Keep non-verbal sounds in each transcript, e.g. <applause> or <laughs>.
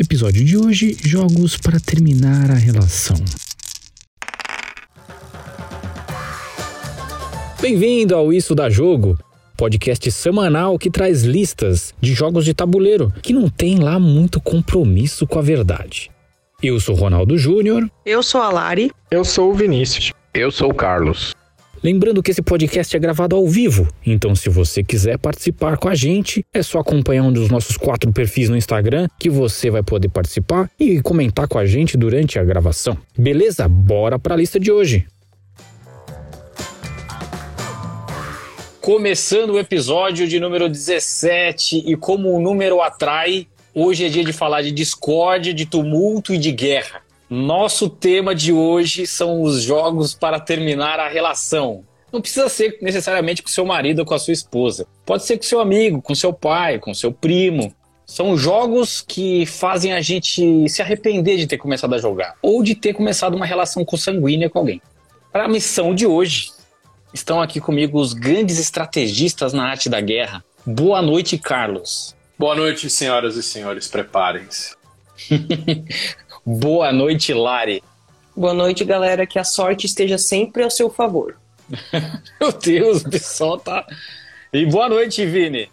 Episódio de hoje: Jogos para terminar a relação. Bem-vindo ao Isso da Jogo, podcast semanal que traz listas de jogos de tabuleiro que não tem lá muito compromisso com a verdade. Eu sou Ronaldo Júnior. Eu sou a Lari. Eu sou o Vinícius. Eu sou o Carlos. Lembrando que esse podcast é gravado ao vivo, então se você quiser participar com a gente, é só acompanhar um dos nossos quatro perfis no Instagram que você vai poder participar e comentar com a gente durante a gravação. Beleza? Bora para a lista de hoje. Começando o episódio de número 17 e como o número atrai, hoje é dia de falar de discórdia, de tumulto e de guerra. Nosso tema de hoje são os jogos para terminar a relação. Não precisa ser necessariamente com seu marido ou com a sua esposa. Pode ser com seu amigo, com seu pai, com seu primo. São jogos que fazem a gente se arrepender de ter começado a jogar ou de ter começado uma relação consanguínea com alguém. Para a missão de hoje, estão aqui comigo os grandes estrategistas na arte da guerra. Boa noite, Carlos. Boa noite, senhoras e senhores. Preparem-se. <laughs> Boa noite, Lari. Boa noite, galera. Que a sorte esteja sempre ao seu favor. <laughs> Meu Deus, o pessoal tá. E boa noite, Vini.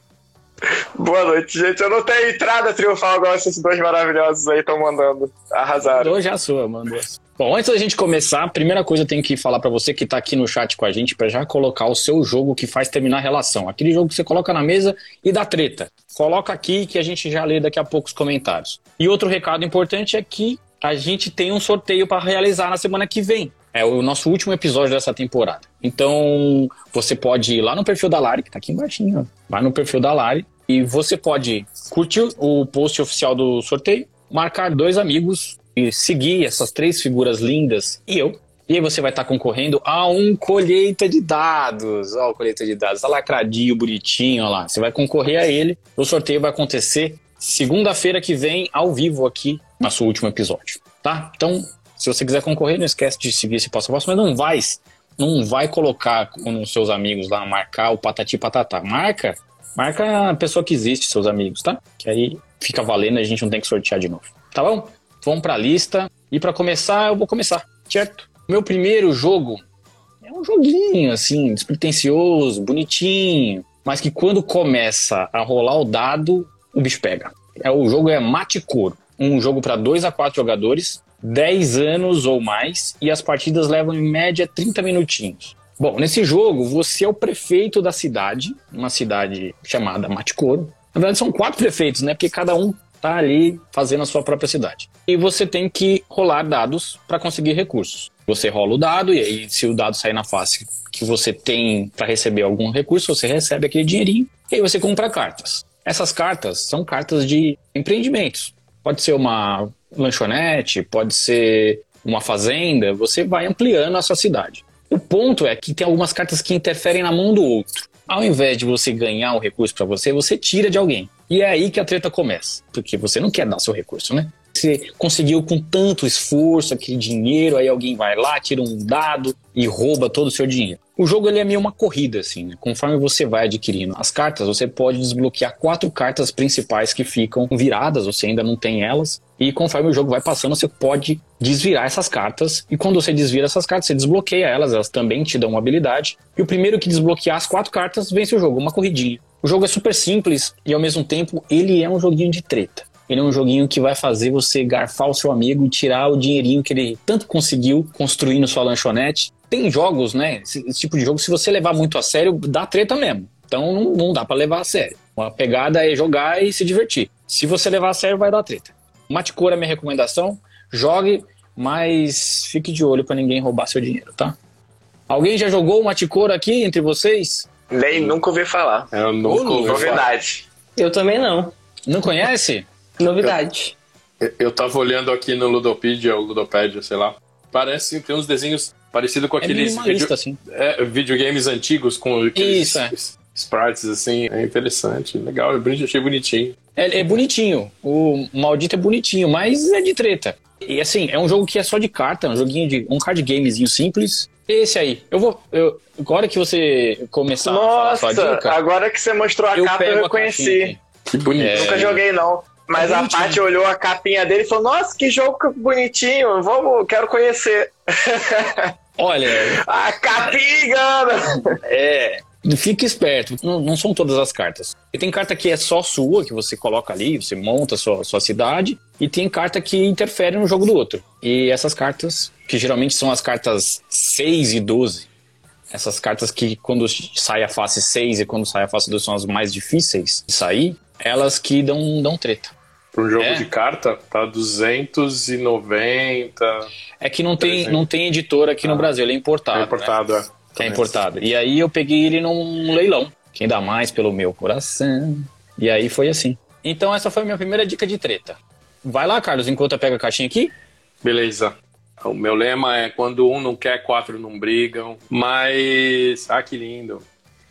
Boa noite, gente. Eu não tenho entrada triunfal igual esses dois maravilhosos aí estão mandando. Arrasaram. Mandou já sua, mandou. Bom, antes da gente começar, a primeira coisa eu tenho que falar para você que tá aqui no chat com a gente para já colocar o seu jogo que faz terminar a relação. Aquele jogo que você coloca na mesa e dá treta. Coloca aqui que a gente já lê daqui a pouco os comentários. E outro recado importante é que a gente tem um sorteio para realizar na semana que vem. É o nosso último episódio dessa temporada. Então, você pode ir lá no perfil da Lari, que tá aqui embaixo. Vai no perfil da Lari e você pode curtir o post oficial do sorteio, marcar dois amigos seguir essas três figuras lindas e eu. E aí você vai estar concorrendo a um colheita de dados. Ó, o colheita de dados, tá lacradinho, bonitinho, ó lá. Você vai concorrer a ele. O sorteio vai acontecer segunda-feira que vem, ao vivo aqui, no seu último episódio, tá? Então, se você quiser concorrer, não esquece de seguir esse passo a passo, mas não vai, não vai colocar nos seus amigos lá, marcar o patati patatá. Marca, marca a pessoa que existe, seus amigos, tá? Que aí fica valendo, a gente não tem que sortear de novo. Tá bom? Vamos pra lista. E para começar, eu vou começar, certo? Meu primeiro jogo é um joguinho, assim, despretensioso, bonitinho, mas que quando começa a rolar o dado, o bicho pega. É, o jogo é Mate um jogo para 2 a 4 jogadores, 10 anos ou mais, e as partidas levam em média 30 minutinhos. Bom, nesse jogo, você é o prefeito da cidade, uma cidade chamada Maticoro. Na verdade, são quatro prefeitos, né? Porque cada um tá ali fazendo a sua própria cidade. E você tem que rolar dados para conseguir recursos. Você rola o dado e aí, se o dado sair na face que você tem para receber algum recurso, você recebe aquele dinheirinho e aí você compra cartas. Essas cartas são cartas de empreendimentos. Pode ser uma lanchonete, pode ser uma fazenda, você vai ampliando a sua cidade. O ponto é que tem algumas cartas que interferem na mão do outro. Ao invés de você ganhar um recurso para você, você tira de alguém. E é aí que a treta começa, porque você não quer dar seu recurso, né? Você conseguiu com tanto esforço aquele dinheiro, aí alguém vai lá, tira um dado e rouba todo o seu dinheiro. O jogo ele é meio uma corrida, assim, né? Conforme você vai adquirindo as cartas, você pode desbloquear quatro cartas principais que ficam viradas, você ainda não tem elas. E conforme o jogo vai passando, você pode desvirar essas cartas. E quando você desvira essas cartas, você desbloqueia elas, elas também te dão uma habilidade. E o primeiro que desbloquear as quatro cartas vence o jogo, uma corridinha. O jogo é super simples e ao mesmo tempo ele é um joguinho de treta. Ele é um joguinho que vai fazer você garfar o seu amigo e tirar o dinheirinho que ele tanto conseguiu construindo sua lanchonete. Tem jogos, né? Esse, esse tipo de jogo, se você levar muito a sério, dá treta mesmo. Então não, não dá para levar a sério. A pegada é jogar e se divertir. Se você levar a sério, vai dar treta. Maticor é minha recomendação. Jogue, mas fique de olho para ninguém roubar seu dinheiro, tá? Alguém já jogou o Maticor aqui entre vocês? Nem nunca ouvi falar. É, eu nunca ouvi Novidade. Eu também não. Não conhece? Novidade. Eu, eu tava olhando aqui no Ludopedia, ou Ludopédia, sei lá. Parece ter uns desenhos parecidos com É aqueles minimalista, vídeo- assim. é, videogames antigos com aqueles Isso, é. Sprites assim. É interessante, legal, eu boni- achei bonitinho. É, é bonitinho. O maldito é bonitinho, mas é de treta. E assim, é um jogo que é só de carta, um joguinho de. um card gamezinho simples. Esse aí. Eu vou. Eu, agora que você começar a falar a Nossa, sua dica, agora que você mostrou a eu capa, eu reconheci. Que bonito. É. Nunca joguei, não. Mas É a. Paty olhou a capinha dele e falou: Nossa, que jogo bonitinho, vamos, quero conhecer. <laughs> Olha, A capinha engana! é. Fique esperto, não, não são todas as cartas. E tem carta que é só sua, que você coloca ali, você monta a sua, sua cidade, e tem carta que interfere no jogo do outro. E essas cartas, que geralmente são as cartas 6 e 12, essas cartas que quando sai a face 6 e quando sai a face 12 são as mais difíceis de sair, elas que dão, dão treta. Para um jogo É. de carta, tá 290. É que não tem, 300. não tem editor aqui no Ah. Brasil, ele é importado. É né? importado, é. Que é importado. E aí eu peguei ele num leilão. Quem dá mais pelo meu coração. E aí foi assim. Então essa foi a minha primeira dica de treta. Vai lá, Carlos, enquanto eu pego a caixinha aqui. Beleza. O meu lema é quando um não quer, quatro não brigam. Mas. Ah, que lindo.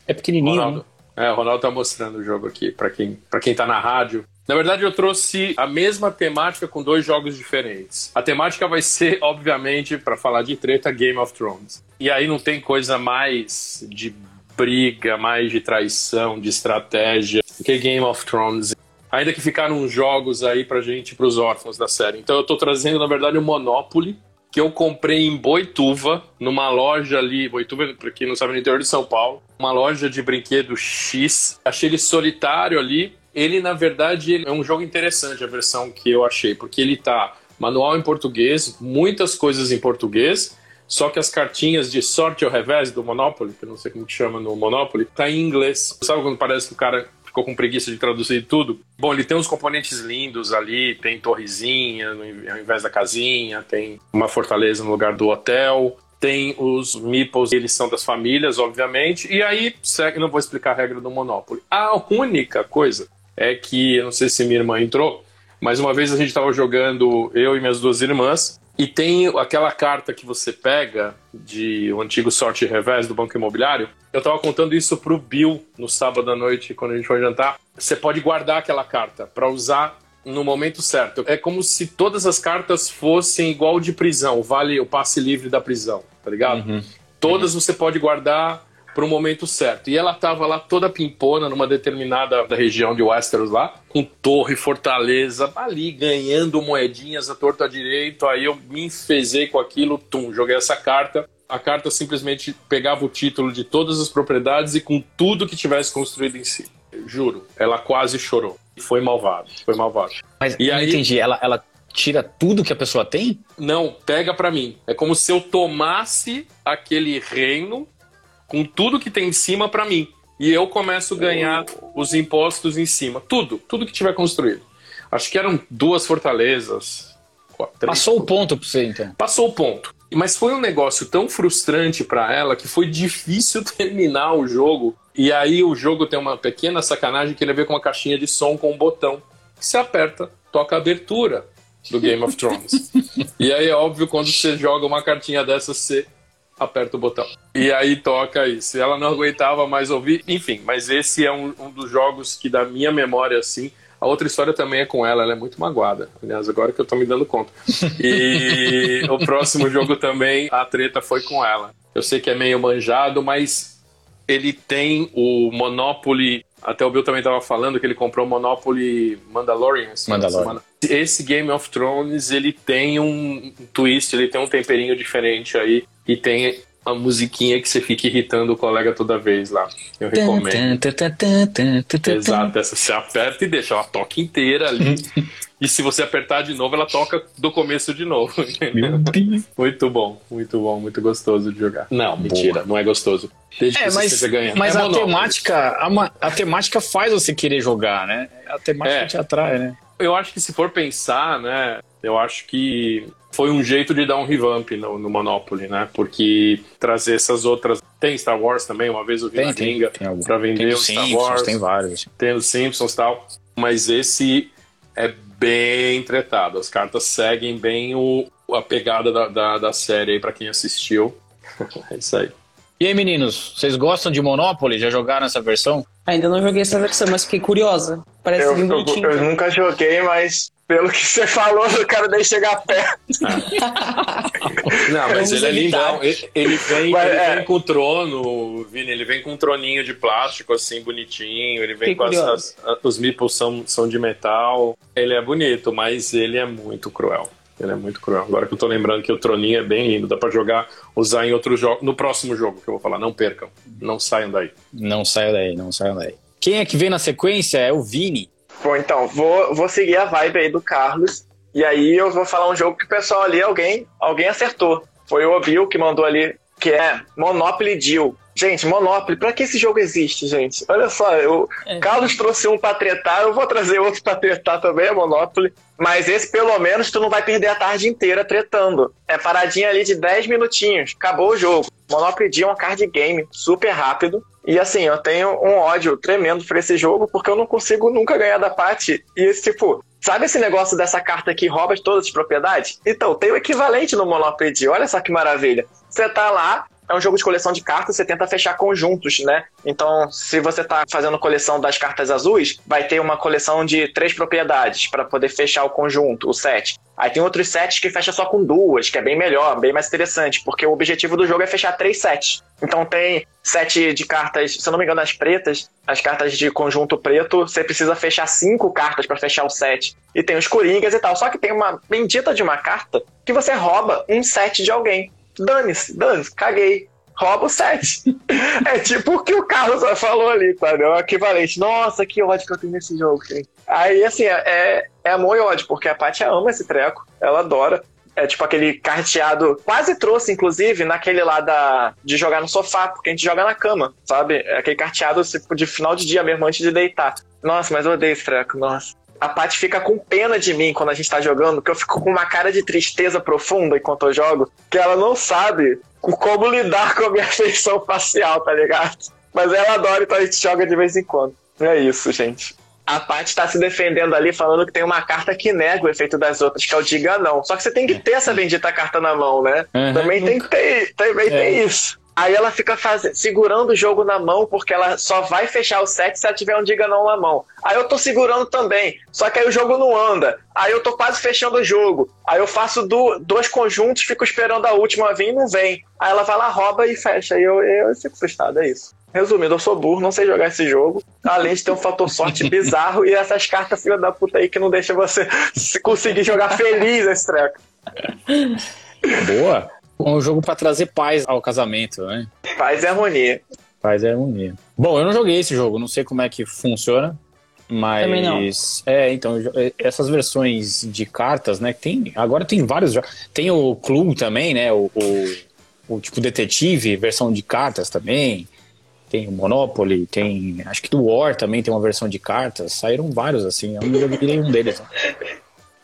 É pequenininho. Ronaldo. É, o Ronaldo tá mostrando o jogo aqui pra quem, pra quem tá na rádio. Na verdade, eu trouxe a mesma temática com dois jogos diferentes. A temática vai ser, obviamente, pra falar de treta, Game of Thrones. E aí não tem coisa mais de briga, mais de traição, de estratégia que Game of Thrones. Ainda que ficaram jogos aí pra gente, pros órfãos da série. Então eu tô trazendo, na verdade, o Monopoly, que eu comprei em Boituva, numa loja ali, Boituva, pra quem não sabe, no interior de São Paulo, uma loja de brinquedo X. Achei ele solitário ali. Ele, na verdade, ele é um jogo interessante, a versão que eu achei, porque ele tá manual em português, muitas coisas em português, só que as cartinhas de sorte ao revés do Monopoly, que eu não sei como que chama no Monopoly, tá em inglês. Sabe quando parece que o cara ficou com preguiça de traduzir tudo? Bom, ele tem uns componentes lindos ali, tem torrezinha ao invés da casinha, tem uma fortaleza no lugar do hotel, tem os meeples, eles são das famílias, obviamente, e aí, segue, não vou explicar a regra do Monopoly. A única coisa é que, eu não sei se minha irmã entrou, mas uma vez a gente estava jogando, eu e minhas duas irmãs, e tem aquela carta que você pega de o antigo sorte e revés do Banco Imobiliário. Eu tava contando isso pro Bill no sábado à noite, quando a gente foi jantar. Você pode guardar aquela carta para usar no momento certo. É como se todas as cartas fossem igual de prisão, vale o passe livre da prisão, tá ligado? Todas você pode guardar para o momento certo. E ela tava lá toda pimpona numa determinada da região de Westeros lá, com torre, fortaleza, ali ganhando moedinhas à torta à direito. Aí eu me enfezei com aquilo, tum, joguei essa carta. A carta simplesmente pegava o título de todas as propriedades e com tudo que tivesse construído em si. Juro, ela quase chorou. Foi malvado, foi malvado. Mas E eu aí- entendi. Ela, ela tira tudo que a pessoa tem? Não, pega pra mim. É como se eu tomasse aquele reino com tudo que tem em cima pra mim. E eu começo a ganhar os impostos em cima. Tudo, tudo que tiver construído. Acho que eram duas fortalezas. quatro, Passou o ponto pra você, então. Passou o ponto. Mas foi um negócio tão frustrante pra ela que foi difícil <laughs> terminar o jogo. E aí o jogo tem uma pequena sacanagem que ele vem com uma caixinha de som com um botão. Que se aperta, toca a abertura do Game of Thrones. <laughs> e aí é óbvio, quando você joga uma cartinha dessa, você aperta o botão. E aí toca isso. E ela não aguentava mais ouvir. Enfim, mas esse é um, um dos jogos que, da minha memória, assim. A outra história também é com ela, ela é muito magoada. Aliás, agora que eu tô me dando conta. E <laughs> o próximo jogo também, a treta foi com ela. Eu sei que é meio manjado, mas ele tem o Monopoly. Até o Bill também tava falando que ele comprou o Monopoly Mandalorian. Mandalorian. semana. Esse Game of Thrones, ele tem um twist, ele tem um temperinho diferente aí. E tem a musiquinha que você fica irritando o colega toda vez lá. Eu recomendo. Exato, essa você aperta e deixa, ela toca inteira ali. <laughs> e se você apertar de novo, ela toca do começo de novo. <laughs> muito bom, muito bom, muito gostoso de jogar. Não, mentira, não é gostoso. Desde É, que você mas, esteja ganhando. mas É a temática, a, a temática faz você querer jogar, né? A temática É. te atrai, né? Eu acho que se for pensar, né, eu acho que foi um jeito de dar um revamp no, no Monopoly, né? Porque trazer essas outras. Tem Star Wars também, uma vez eu vi Tem, na tem, gringa tem pra vender Tem o os Star Simpsons, Wars. tem vários. tem os Simpsons e tal, mas esse é bem tretado. As cartas seguem bem o, a pegada da, da, da série aí pra quem assistiu. <laughs> é isso aí. E aí, meninos, vocês gostam de Monopoly? Já jogaram essa versão? Ainda não joguei essa versão, mas fiquei curiosa. Parece Eu, bem eu, bonitinho. eu nunca joguei, mas Pelo que <laughs> você falou, eu quero nem chegar perto. <laughs> Não, mas Vamos ele é lindão. Ele, ele vem, Mas, ele é. vem com o trono, Vini, ele vem com um troninho de plástico, assim, bonitinho. Ele vem Fiquei com as, as- os meeples são, são de metal. Ele é bonito, mas ele é muito cruel. Ele é muito cruel. Agora que eu tô lembrando que o troninho é bem lindo, dá pra jogar, usar em outro jogo. No próximo jogo que eu vou falar, não percam. Não saiam daí. Não saiam daí, não saiam daí. Quem é que vem na sequência é o Vini. Bom, então, vou, vou seguir a vibe aí do Carlos. E aí eu vou falar um jogo que o pessoal ali, alguém, alguém acertou. Foi o Obil que mandou ali, que é Monopoly Deal. Gente, Monopoly, pra que esse jogo existe, gente? Olha só, eu, Carlos trouxe um pra tretar, eu vou trazer outro pra tretar também, é Monopoly. Mas esse, pelo menos, tu não vai perder a tarde inteira tretando. É paradinha ali de 10 minutinhos, acabou o jogo. Monopoly Deal é um card game super rápido. E assim, eu tenho um ódio tremendo por esse jogo, porque eu não consigo nunca ganhar da Paty. E esse tipo, sabe esse negócio dessa carta que rouba todas as propriedades? Então, tem o equivalente no Monopoly Deal. Olha só que maravilha. Você tá lá, é um jogo de coleção de cartas, você tenta fechar conjuntos, né? Então, se você tá fazendo coleção das cartas azuis, vai ter uma coleção de três propriedades para poder fechar o conjunto, o set. Aí tem outros sets que fecha só com duas, que é bem melhor, bem mais interessante, porque o objetivo do jogo é fechar três sets. Então tem set de cartas, se eu não me engano, as pretas, as cartas de conjunto preto, você precisa fechar cinco cartas para fechar o set. E tem os coringas e tal. Só que tem uma bendita de uma carta que você rouba um set de alguém. Dane-se, dane-se, caguei. Rouba o set. <laughs> é tipo o que o Carlos falou ali, sabe? É o equivalente. Nossa, que ódio que eu tenho nesse jogo, gente. Aí, assim, é, é amor e ódio, porque a Paty ama esse treco. Ela adora. É tipo aquele carteado. Quase trouxe, inclusive, naquele lá da, de jogar no sofá, porque a gente joga na cama, sabe? É aquele carteado tipo, de final de dia mesmo, antes de deitar. Nossa, mas eu odeio esse treco, nossa. A Paty fica com pena de mim quando a gente tá jogando, que eu fico com uma cara de tristeza profunda enquanto eu jogo, que ela não sabe como lidar com a minha <laughs> feição facial, tá ligado? Mas ela adora, então a gente joga de vez em quando. É isso, gente. A Paty tá se defendendo ali, falando que tem uma carta que nega o efeito das outras, que é o diga não. Só que você tem que ter essa bendita carta na mão, né? Uhum. Também tem que ter, também tem isso. Aí ela fica faz... segurando o jogo na mão, porque ela só vai fechar o set se ela tiver um diga não na mão. Aí eu tô segurando também, só que aí o jogo não anda. Aí eu tô quase fechando o jogo. Aí eu faço do... dois conjuntos, fico esperando a última vir e não vem. Aí ela vai lá, rouba e fecha. Aí eu, eu fico frustrado, é isso. Resumindo, eu sou burro, não sei jogar esse jogo. Além de ter um fator sorte <laughs> bizarro e essas cartas filha da puta aí que não deixa você <laughs> se conseguir jogar feliz esse treco. Boa. Um jogo pra trazer paz ao casamento, né? Paz e harmonia. Paz e harmonia. Bom, eu não joguei esse jogo, não sei como é que funciona. Mas. Também não. É, então, é, essas versões de cartas, né? Tem, agora tem vários jogos. Tem o Clue também, né? O, o, o tipo detetive, versão de cartas também. Tem o Monopoly, tem. Acho que do War também tem uma versão de cartas. Saíram vários, assim. Eu não joguei nenhum deles. né?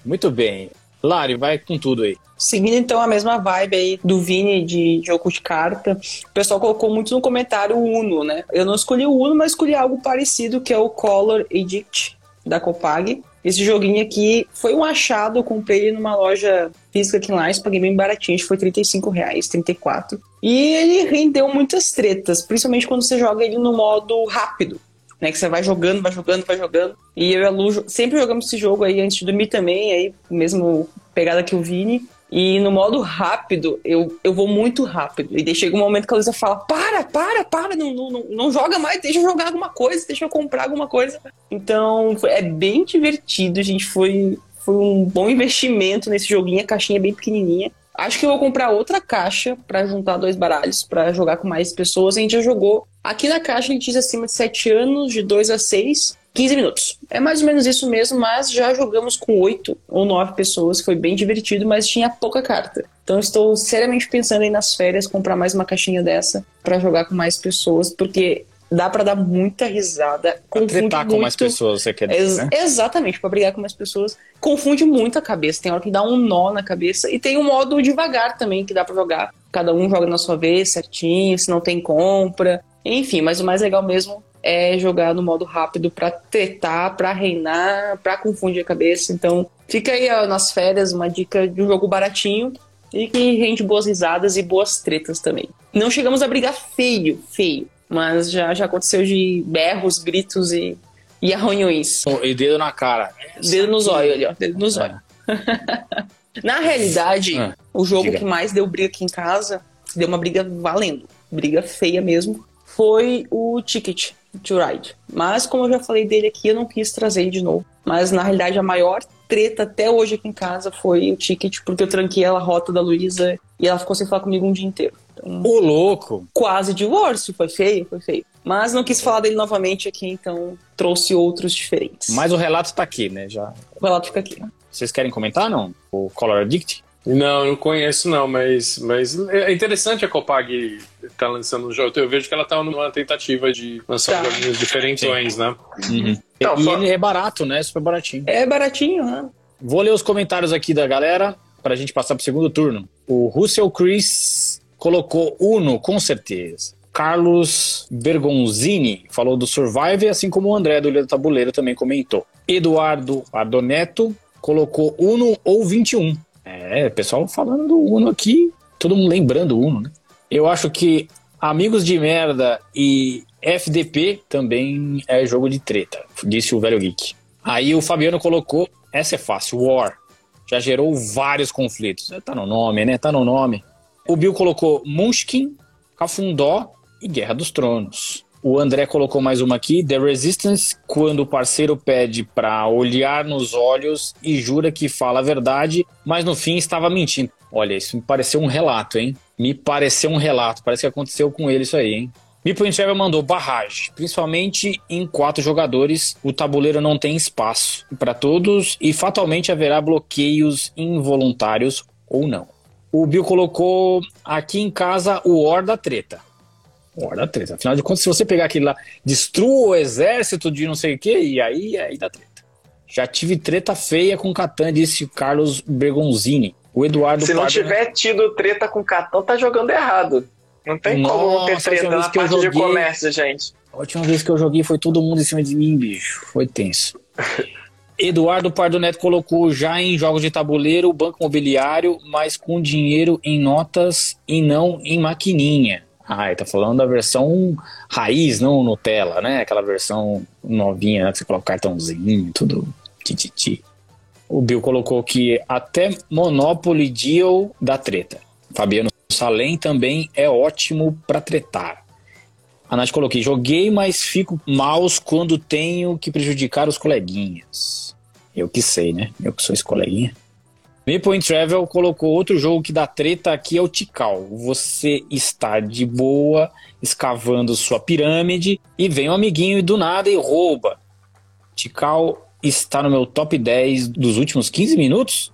Muito bem. Lari, vai com tudo aí. Seguindo então a mesma vibe aí do Vini de jogo de carta, o pessoal colocou muito no comentário o Uno, né? Eu não escolhi o Uno, mas escolhi algo parecido que é o Color Edict da Copag. Esse joguinho aqui foi um achado, eu comprei ele numa loja física aqui em Lais, paguei bem baratinho, acho que foi 35 reais, 34. E ele rendeu muitas tretas, principalmente quando você joga ele no modo rápido né? Que você vai jogando, vai jogando, vai jogando. E eu e a Lu sempre jogamos esse jogo aí antes de dormir também, aí mesmo pegada que o Vini. E no modo rápido, eu, eu vou muito rápido. E daí chega um momento que a Luísa fala: para, para, para, não, não, não, joga mais, deixa eu jogar alguma coisa, deixa eu comprar alguma coisa. Então foi- é bem divertido, gente. Foi, foi um bom investimento nesse joguinho, a caixinha é bem pequenininha. Acho que eu vou comprar outra caixa pra juntar dois baralhos pra jogar com mais pessoas. A gente já jogou. Aqui na caixa a gente diz acima de 7 anos, de 2 a 6, 15 minutos. É mais ou menos isso mesmo, mas já jogamos com 8 ou 9 pessoas. Foi bem divertido, mas tinha pouca carta. Então estou seriamente pensando em nas férias comprar mais uma caixinha dessa pra jogar com mais pessoas, porque dá pra dar muita risada. Pra confunde tretar com mais muito- pessoas, você quer dizer, né? Exatamente, pra brigar com mais pessoas. Confunde muito a cabeça. Tem hora que dá um nó na cabeça. E tem o modo devagar também, que dá pra jogar. Cada um joga na sua vez, certinho, se não tem compra. Enfim, mas o mais legal mesmo é jogar no modo rápido pra tretar, pra reinar, pra confundir a cabeça. Então, fica aí ó, nas férias uma dica de um jogo baratinho e que rende boas risadas e boas tretas também. Não chegamos a brigar feio, feio, mas já, já aconteceu de berros, gritos e E arranhões. E dedo na cara. Dedo nos olhos ali, ó. Dedo nos <laughs> olhos. Na realidade, Ah, o jogo diga. que mais deu briga aqui em casa, deu uma briga valendo, briga feia mesmo, foi o Ticket to Ride. Mas, como eu já falei dele aqui, eu não quis trazer ele de novo. Mas, na realidade, a maior treta até hoje aqui em casa foi o Ticket, porque eu tranquei ela a rota da Luísa e ela ficou sem falar comigo um dia inteiro. Então, Ô, louco! quase divórcio, foi feio, foi feio. Mas não quis falar dele novamente aqui, então trouxe outros diferentes. Mas o relato tá aqui, né? Já. O relato fica aqui. Vocês querem comentar, não? O Color Addict? Não, não conheço não, mas, mas é interessante a Copag tá lançando um jogo. Eu vejo que ela tá numa tentativa de lançar Tá. joguinhos diferentões, né? Não, e só- ele é barato, né? Super baratinho. É baratinho, né? Vou ler os comentários aqui da galera pra gente passar pro segundo turno. O Russell Chris colocou Uno, com certeza. Carlos Bergonzini falou do Survive, assim como o André do Ilha do Tabuleiro também comentou. Eduardo Ardoneto colocou Uno ou 21. É, pessoal falando do Uno aqui, todo mundo lembrando o Uno, né? Eu acho que Amigos de Merda e FDP também é jogo de treta, disse o velho geek. Aí o Fabiano colocou, essa é fácil, War. Já gerou vários conflitos. Tá no nome, né? Tá no nome. O Bill colocou Munchkin, Cafundó e Guerra dos Tronos. O André colocou mais uma aqui, The Resistance, quando o parceiro pede pra olhar nos olhos e jura que fala a verdade, mas no fim estava mentindo. Olha, isso me pareceu um relato, hein? Me pareceu um relato. Parece que aconteceu com ele isso aí, hein? Meeple Travel mandou barragem, principalmente em quatro jogadores. O tabuleiro não tem espaço para todos e fatalmente haverá bloqueios involuntários ou não. O Bill colocou aqui em casa o War da Treta. War da Treta. Afinal de contas, se você pegar aquele lá, destrua o exército de não sei o que, e aí, aí dá treta. Já tive treta feia com Catan, disse o Carlos Bergonzini. O Eduardo Se não Pardo- tiver tido treta com Catão, tá jogando errado. Não tem como não ter Nossa, treta na parte de joguei- comércio, gente. A última vez que eu joguei foi todo mundo em cima de mim, bicho. Foi tenso. <laughs> Eduardo Pardo Neto colocou já em jogos de tabuleiro o banco imobiliário, mas com dinheiro em notas e não em maquininha. Ah, tá falando da versão raiz, não Nutella, né? Aquela versão novinha, né? que você coloca o cartãozinho, tudo tititi. O Bill colocou que até Monopoly Deal dá treta. Fabiano Salem também é ótimo pra tretar. A Nath aqui, joguei, mas fico maus quando tenho que prejudicar os coleguinhas. Eu que sei, né? Eu que sou esse coleguinha. Maple Travel colocou outro jogo que dá treta aqui, é o Tikal. Você está de boa, escavando sua pirâmide, e vem um amiguinho e do nada e rouba. Tikal está no meu top 10 dos últimos 15 minutos?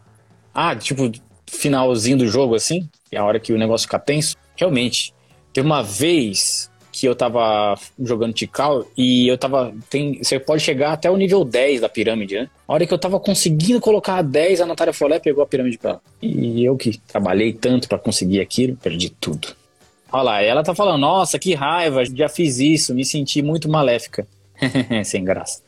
Ah, tipo, finalzinho do jogo assim? É a hora que o negócio fica tenso? Realmente. Teve uma vez que eu tava jogando Tikal e eu tava. Tem, você pode chegar até o nível 10 da pirâmide, né? A hora que eu tava conseguindo colocar a 10, a Natália Folé pegou a pirâmide pra ela. E eu que trabalhei tanto pra conseguir aquilo, perdi tudo. Olha lá, ela tá falando, nossa, que raiva, já fiz isso, me senti muito maléfica. <laughs> Sem graça.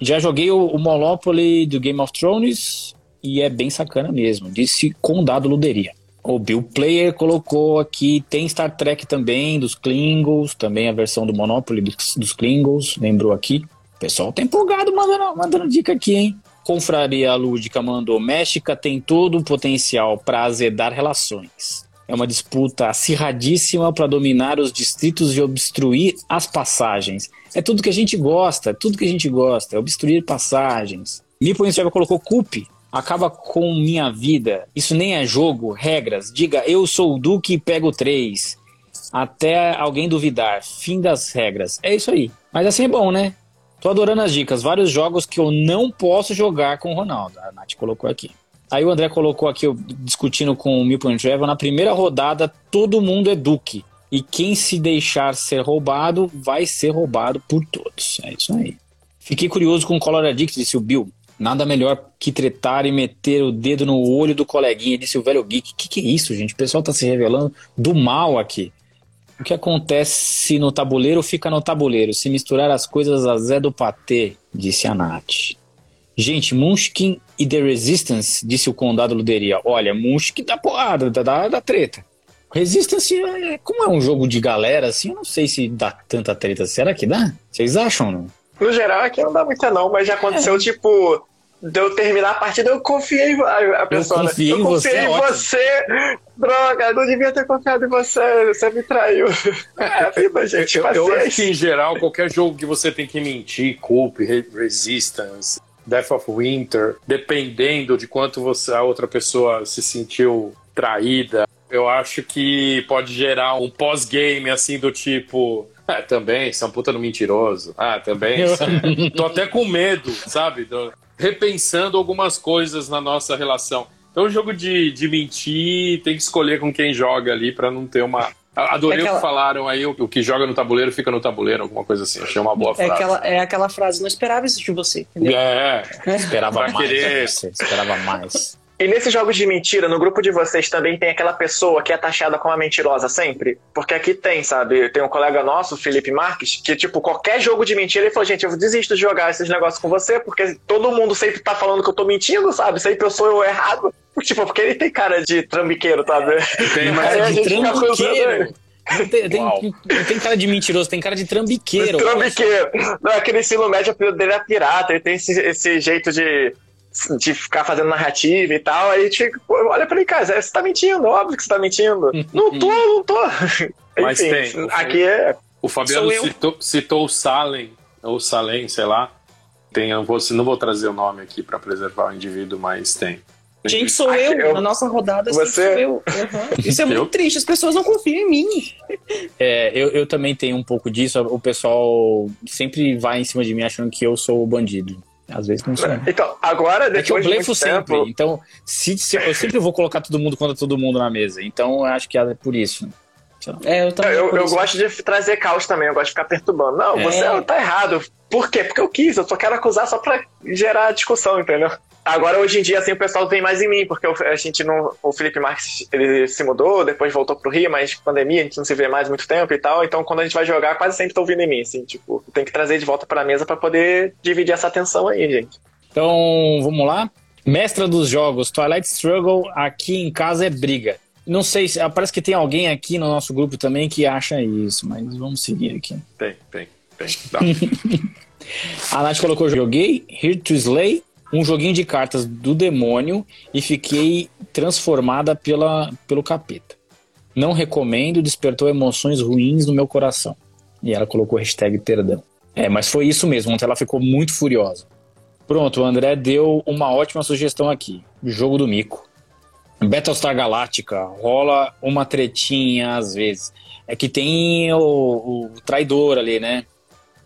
Já joguei o, o Monopoly do Game of Thrones e é bem sacana mesmo, disse Condado Luderia. O Bill Player colocou aqui, tem Star Trek também, dos Klingons, também a versão do Monopoly dos, dos Klingons, lembrou aqui. O pessoal tá empolgado mandando, mandando dica aqui, hein? Confraria Lúdica mandou, México tem todo o potencial para azedar relações. É uma disputa acirradíssima para dominar os distritos e obstruir as passagens. É tudo que a gente gosta, é tudo que a gente gosta, é obstruir passagens. Meeple Instrava colocou Cup, acaba com minha vida. Isso nem é jogo, regras. Diga, eu sou o Duque e pego três. Até alguém duvidar. Fim das regras. É isso aí. Mas assim é bom, né? Tô adorando as dicas. Vários jogos que eu não posso jogar com o Ronaldo. A Nath colocou aqui. Aí o André colocou aqui, eu discutindo com o Meeple Travel, na primeira rodada, todo mundo é Duque. E quem se deixar ser roubado, vai ser roubado por todos. É isso aí. Fiquei curioso com o Color Addict, disse o Bill. Nada melhor que tretar e meter o dedo no olho do coleguinha, disse o velho geek. Que que é isso, gente? O pessoal tá se revelando do mal aqui. O que acontece no tabuleiro fica no tabuleiro. Se misturar as coisas a Zé do Patê, disse a Nath. Gente, Munchkin e The Resistance, disse o Condado Luderia. Olha, Munchkin dá porrada, dá, dá, treta. Resistance, é, como é um jogo de galera, assim, eu não sei se dá tanta treta. Será que dá? Vocês acham, não? no geral aqui não dá muita não, mas já aconteceu, é. tipo, de eu terminar a partida, eu confiei a, a pessoa. Eu confiei, né? eu confiei em você. você. Droga, não devia ter confiado em você. Você me traiu. <laughs> É, vida, gente. Eu, eu acho que, em geral, qualquer jogo que você tem que mentir, Culp, Resistance, Death of Winter, dependendo de quanto você, a outra pessoa se sentiu traída, eu acho que pode gerar um pós-game assim do tipo. É, também, você é um puta no mentiroso. Ah, também. <laughs> Tô até com medo, sabe? Repensando algumas coisas na nossa relação. Então, o jogo de, de mentir tem que escolher com quem joga ali para não ter uma. Adorei é aquela... o que falaram aí, o que joga no tabuleiro fica no tabuleiro, alguma coisa assim. Achei uma boa é frase. É aquela, é aquela frase, não esperava isso de você, entendeu? É, <laughs> esperava mais. Querer... Você, esperava mais. E nesses jogos de mentira, no grupo de vocês também tem aquela pessoa que é taxada como a mentirosa sempre? Porque aqui tem, sabe? Tem um colega nosso, Felipe Marques, que, tipo, qualquer jogo de mentira, ele falou, gente, eu desisto de jogar esses negócios com você, porque todo mundo sempre tá falando que eu tô mentindo, sabe? Sempre eu sou eu errado. <laughs> Tipo, porque ele tem cara de trambiqueiro, sabe? Tem cara de trambiqueiro. Tem, tem, tem, cara de mentiroso, tem cara de trambiqueiro. Trambiqueiro. Não, aquele ensino médio, o dele é pirata, ele tem esse, esse jeito de de ficar fazendo narrativa e tal, aí tipo, olha pra ele, cara, você tá mentindo, óbvio que você tá mentindo. <laughs> não tô, não tô. Mas Enfim, tem. Aqui é. O Fabiano citou, citou o Salem, ou Salem, sei lá. Tem, eu vou, não vou trazer o nome aqui para preservar o indivíduo, mas tem. Gente, sou eu, eu, na nossa rodada, você... sou eu. Uhum. Isso é muito eu? triste, as pessoas não confiam em mim. É, eu, eu também tenho um pouco disso, o pessoal sempre vai em cima de mim achando que eu sou o bandido. Às vezes não. Então, agora, depois é que eu blefo sempre. Tempo... Então, se, se, eu sempre vou colocar todo mundo contra todo mundo na mesa. Então, eu acho que é por isso. É, eu, também eu, eu gosto de trazer caos também, eu gosto de ficar perturbando. Não, é. você tá errado. Por quê? Porque eu quis, eu só quero acusar só pra gerar discussão, entendeu? Agora, hoje em dia, assim, o pessoal vem mais em mim, porque a gente não. O Felipe Marques ele se mudou, depois voltou pro Rio, mas pandemia, a gente não se vê mais muito tempo e tal. Então, quando a gente vai jogar, quase sempre estão vindo em mim, assim, tipo, tem que trazer de volta pra mesa para poder dividir essa atenção aí, gente. Então, vamos lá. Mestra dos jogos, Twilight Struggle aqui em casa é briga. Não sei, parece que tem alguém aqui no nosso grupo também que acha isso, mas vamos seguir aqui. Tem, tem, tem. <laughs> A Nath colocou: joguei Here to Slay um joguinho de cartas do demônio e fiquei transformada pela, pelo capeta. Não recomendo, despertou emoções ruins no meu coração. E ela colocou hashtag perdão. É, mas foi isso mesmo, ontem ela ficou muito furiosa. Pronto, o André deu uma ótima sugestão aqui. Jogo do mico. Battlestar Galactica, rola uma tretinha às vezes. É que tem o, o traidor ali, né?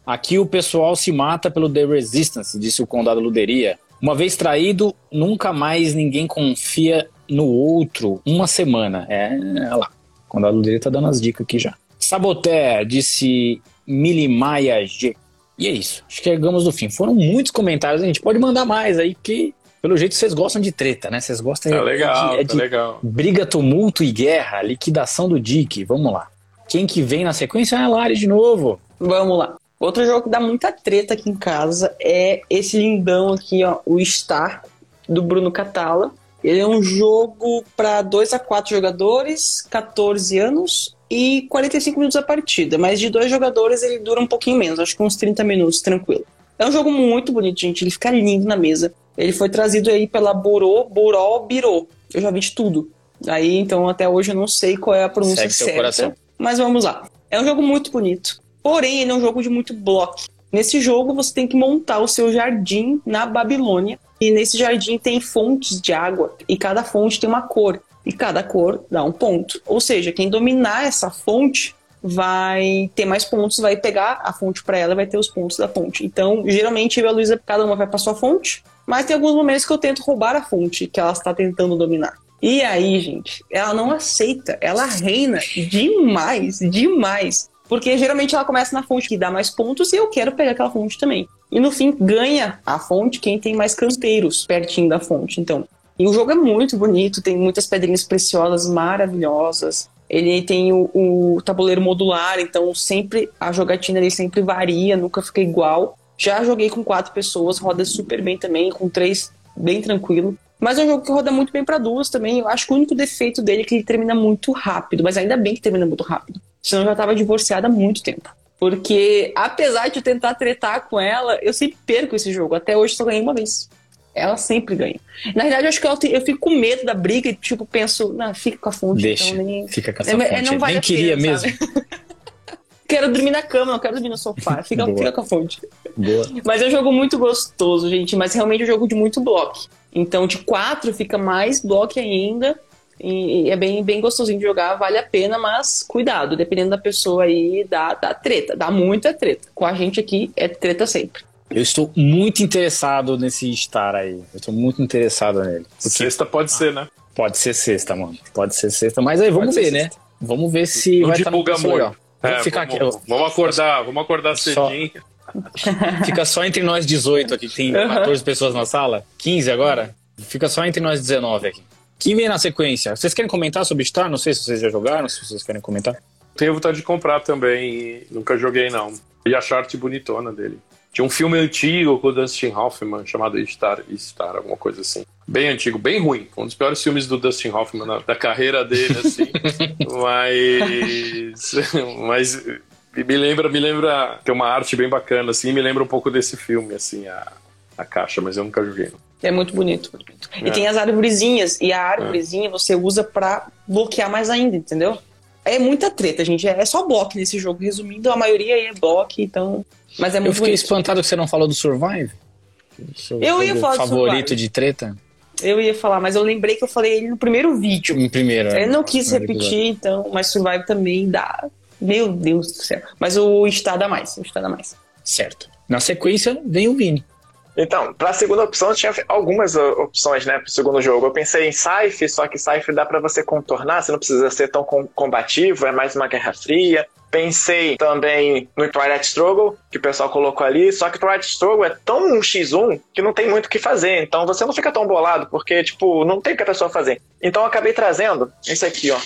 Aqui o pessoal se mata pelo The Resistance, disse o Condado Luderia. Uma vez traído, nunca mais ninguém confia no outro uma semana. É, olha lá. Quando a Ludeira tá dando as dicas aqui já. Saboté, disse Milimaia G. E é isso. Chegamos no fim. Foram muitos comentários. A gente pode mandar mais aí, porque pelo jeito vocês gostam de treta, né? Vocês gostam tá legal, de, é tá de legal. briga, tumulto e guerra, liquidação do Dick. Vamos lá. Quem que vem na sequência é a Lari de novo. Vamos lá. Outro jogo que dá muita treta aqui em casa é esse lindão aqui, ó, o Star, do Bruno Catala. Ele é um jogo para 2 a 4 jogadores, 14 anos e 45 minutos a partida. Mas de dois jogadores ele dura um pouquinho menos, acho que uns 30 minutos, tranquilo. É um jogo muito bonito, gente. Ele fica lindo na mesa. Ele foi trazido aí pela Burô, Buró, Birô. Eu já vi de tudo. Aí, então, até hoje eu não sei qual é a pronúncia Segue certa. Mas vamos lá. É um jogo muito bonito. Porém, ele é um jogo de muito bloco. Nesse jogo, você tem que montar o seu jardim na Babilônia. E nesse jardim tem fontes de água. E cada fonte tem uma cor. E cada cor dá um ponto. Ou seja, quem dominar essa fonte vai ter mais pontos, vai pegar a fonte para ela, vai ter os pontos da fonte. Então, geralmente eu e a Luísa, cada uma vai para sua fonte, mas tem alguns momentos que eu tento roubar a fonte que ela está tentando dominar. E aí, gente, ela não aceita, ela reina demais, demais. Porque geralmente ela começa na fonte que dá mais pontos e eu quero pegar aquela fonte também. E no fim ganha a fonte quem tem mais canteiros pertinho da fonte. Então, e o jogo é muito bonito, tem muitas pedrinhas preciosas maravilhosas. Ele tem o, o tabuleiro modular, então sempre a jogatina ele sempre varia, nunca fica igual. Já joguei com quatro pessoas, roda super bem também, com três bem tranquilo. Mas é um jogo que roda muito bem para duas também. Eu acho que o único defeito dele é que ele termina muito rápido, mas ainda bem que termina muito rápido senão eu já estava divorciada há muito tempo. Porque, apesar de eu tentar tretar com ela, eu sempre perco esse jogo. Até hoje só ganhei uma vez. Ela sempre ganha. Na verdade, eu acho que eu, eu fico com medo da briga e, tipo, penso, não, fica com a fonte. Deixa, então nem... fica com essa É, fonte. não vale Nem queria pena, mesmo. <laughs> quero dormir na cama, não quero dormir no sofá. <laughs> Fica, fica com a fonte. Boa. Mas é um jogo muito gostoso, gente. Mas realmente é um jogo de muito bloco. Então, de quatro fica mais bloco ainda. E e é bem, bem gostosinho de jogar, vale a pena, mas cuidado, dependendo da pessoa aí, dá, dá treta, dá muita treta. Com a gente aqui é treta sempre. Eu estou muito interessado nesse Star aí. Eu estou muito interessado nele. Porque Sexta pode ser, né? pode ser sexta, mano. Pode ser sexta. Mas aí vamos Pode ver, né? Vamos ver se Não vai estar preço muito. legal. Vamos É, ficar vamos, aqui. vamos acordar, vamos acordar Só- cedinho. <laughs> Fica só entre nós 18 aqui, tem 14 pessoas na sala. 15 agora. Fica só entre nós 19 aqui. Quem vem na sequência? Vocês querem comentar sobre Star? Não sei se vocês já jogaram, se vocês querem comentar. Tenho vontade de comprar também, e nunca joguei não. E a arte bonitona dele. Tinha um filme antigo com o Dustin Hoffman chamado Star, Star, alguma coisa assim. Bem antigo, bem ruim. Um dos piores filmes do Dustin Hoffman na- da carreira dele, assim. <laughs> mas. Mas me lembra, me lembra. Tem uma arte bem bacana, assim, me lembra um pouco desse filme, assim, a, a caixa, mas eu nunca joguei. não. É muito bonito. E É. tem as árvorezinhas, e a árvorezinha você usa pra bloquear mais ainda, entendeu? É muita treta, gente. É só bloco nesse jogo. Resumindo, a maioria aí é bloco, então. Mas é Eu muito fiquei bonito. espantado que você não falou do Survive. O seu Eu ia falar favorito de treta? Eu ia falar, mas eu lembrei que eu falei ele no primeiro vídeo. Em primeiro. né? Ele não quis repetir, então, mas Survive também dá. Meu Deus do céu. Mas o Star dá mais, o Star dá mais. Certo. Na sequência, vem o Vini. Então, pra segunda opção, tinha algumas opções, né, pro segundo jogo. Eu pensei em Scythe, só que Scythe dá pra você contornar, você não precisa ser tão com- combativo, é mais uma guerra fria. Pensei também no Twilight Struggle, que o pessoal colocou ali, só que Twilight Struggle é tão um X1 que não tem muito o que fazer, então você não fica tão bolado, porque, tipo, não tem o que a pessoa fazer. Então eu acabei trazendo esse aqui, ó.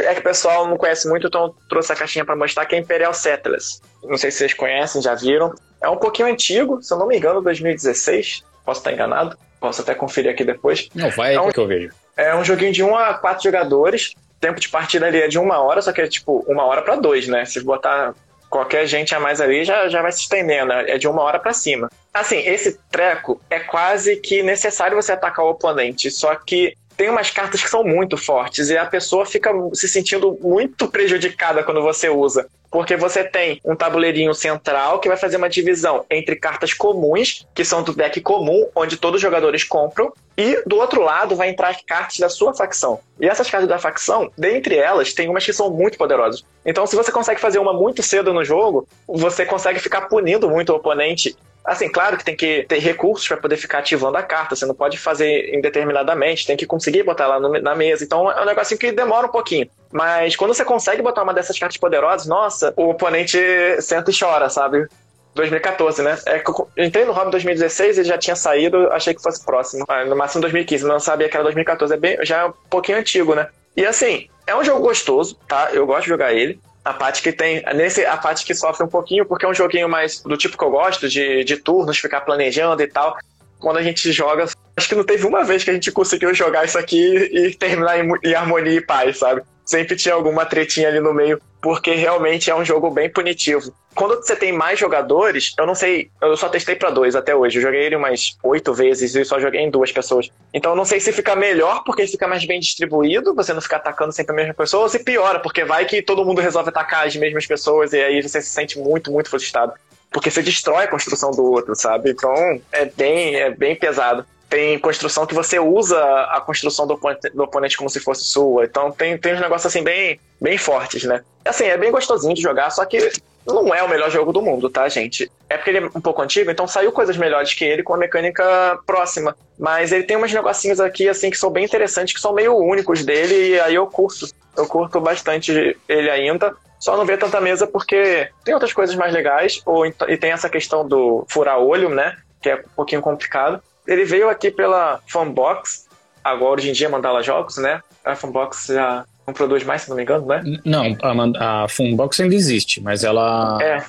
É que o pessoal não conhece muito, então eu trouxe a caixinha pra mostrar que é Imperial Settlers. Não sei se vocês conhecem, já viram. É um pouquinho antigo, se eu não me engano, 2016. Posso estar enganado. Posso até conferir aqui depois. Não, vai É um- que eu vejo. É um joguinho de 1 a 4 jogadores. Tempo de partida ali é de uma hora, só que é tipo uma hora pra dois, né? Se botar qualquer gente a mais ali, já, já vai se estendendo. É de uma hora pra cima. Assim, esse treco é quase que necessário você atacar o oponente, só que tem umas cartas que são muito fortes e a pessoa fica se sentindo muito prejudicada quando você usa. Porque você tem um tabuleirinho central que vai fazer uma divisão entre cartas comuns, que são do deck comum, onde todos os jogadores compram, e do outro lado vai entrar as cartas da sua facção. E essas cartas da facção, dentre elas, tem umas que são muito poderosas. Então, se você consegue fazer uma muito cedo no jogo, você consegue ficar punindo muito o oponente. Assim, claro que tem que ter recursos para poder ficar ativando a carta. Você não pode fazer indeterminadamente, tem que conseguir botar lá no- na mesa. Então é um negocinho que demora um pouquinho. Mas quando você consegue botar uma dessas cartas poderosas, nossa, o oponente senta e chora, sabe? 2014, né? É entrei no em 2016, ele já tinha saído, achei que fosse próximo. Ah, No máximo 2015, mas não sabia que era 2014. É bem, já é um pouquinho antigo, né? E assim, é um jogo gostoso, tá? Eu gosto de jogar ele. A parte que tem. Nesse, a parte que sofre um pouquinho, porque é um joguinho mais do tipo que eu gosto, de, de turnos, ficar planejando e tal. Quando a gente joga, acho que não teve uma vez que a gente conseguiu jogar isso aqui e terminar em, em harmonia e paz, sabe? Sempre tinha alguma tretinha ali no meio, porque realmente é um jogo bem punitivo. Quando você tem mais jogadores, eu não sei, eu só testei pra dois até hoje. Eu joguei ele umas oito vezes e só joguei em duas pessoas. Então eu não sei se fica melhor porque fica mais bem distribuído, você não fica atacando sempre a mesma pessoa, ou se piora, porque vai que todo mundo resolve atacar as mesmas pessoas e aí você se sente muito, muito frustrado. Porque você destrói a construção do outro, sabe? Então é bem, é bem pesado. Tem construção que você usa a construção do oponente, do oponente como se fosse sua. Então tem, tem uns negócios assim bem, bem fortes, né? Assim, é bem gostosinho de jogar, só que não é o melhor jogo do mundo, tá, gente? É porque ele é um pouco antigo, então saiu coisas melhores que ele com a mecânica próxima. Mas ele tem uns negocinhos aqui, assim, que são bem interessantes, que são meio únicos dele, e aí eu curto. Eu curto bastante ele ainda. Só não vê tanta mesa porque tem outras coisas mais legais, ou e tem essa questão do furar olho, né? Que é um pouquinho complicado. Ele veio aqui pela Fanbox, agora hoje em dia Mandala Jogos, né? A Fanbox já não produz mais, se não me engano, né? Não, a, a Funbox ainda existe, mas ela. É.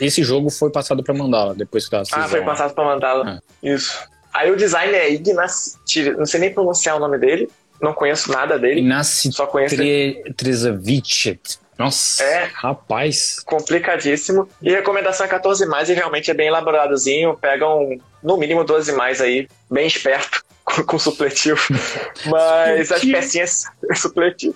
Esse jogo foi passado pra Mandala depois que ela Ah, foi passado pra Mandala. Isso. Aí o design é Ignacy, não sei nem pronunciar o nome dele, não conheço nada dele, Nasce só conheço. Tre- Trezavich. Nossa, É. rapaz. complicadíssimo. E recomendação é 14 mais e realmente é bem elaboradozinho. Pegam no mínimo 12 mais aí, bem esperto, <laughs> com, com supletivo. <laughs> Mas as pecinhas. <laughs> supletivo.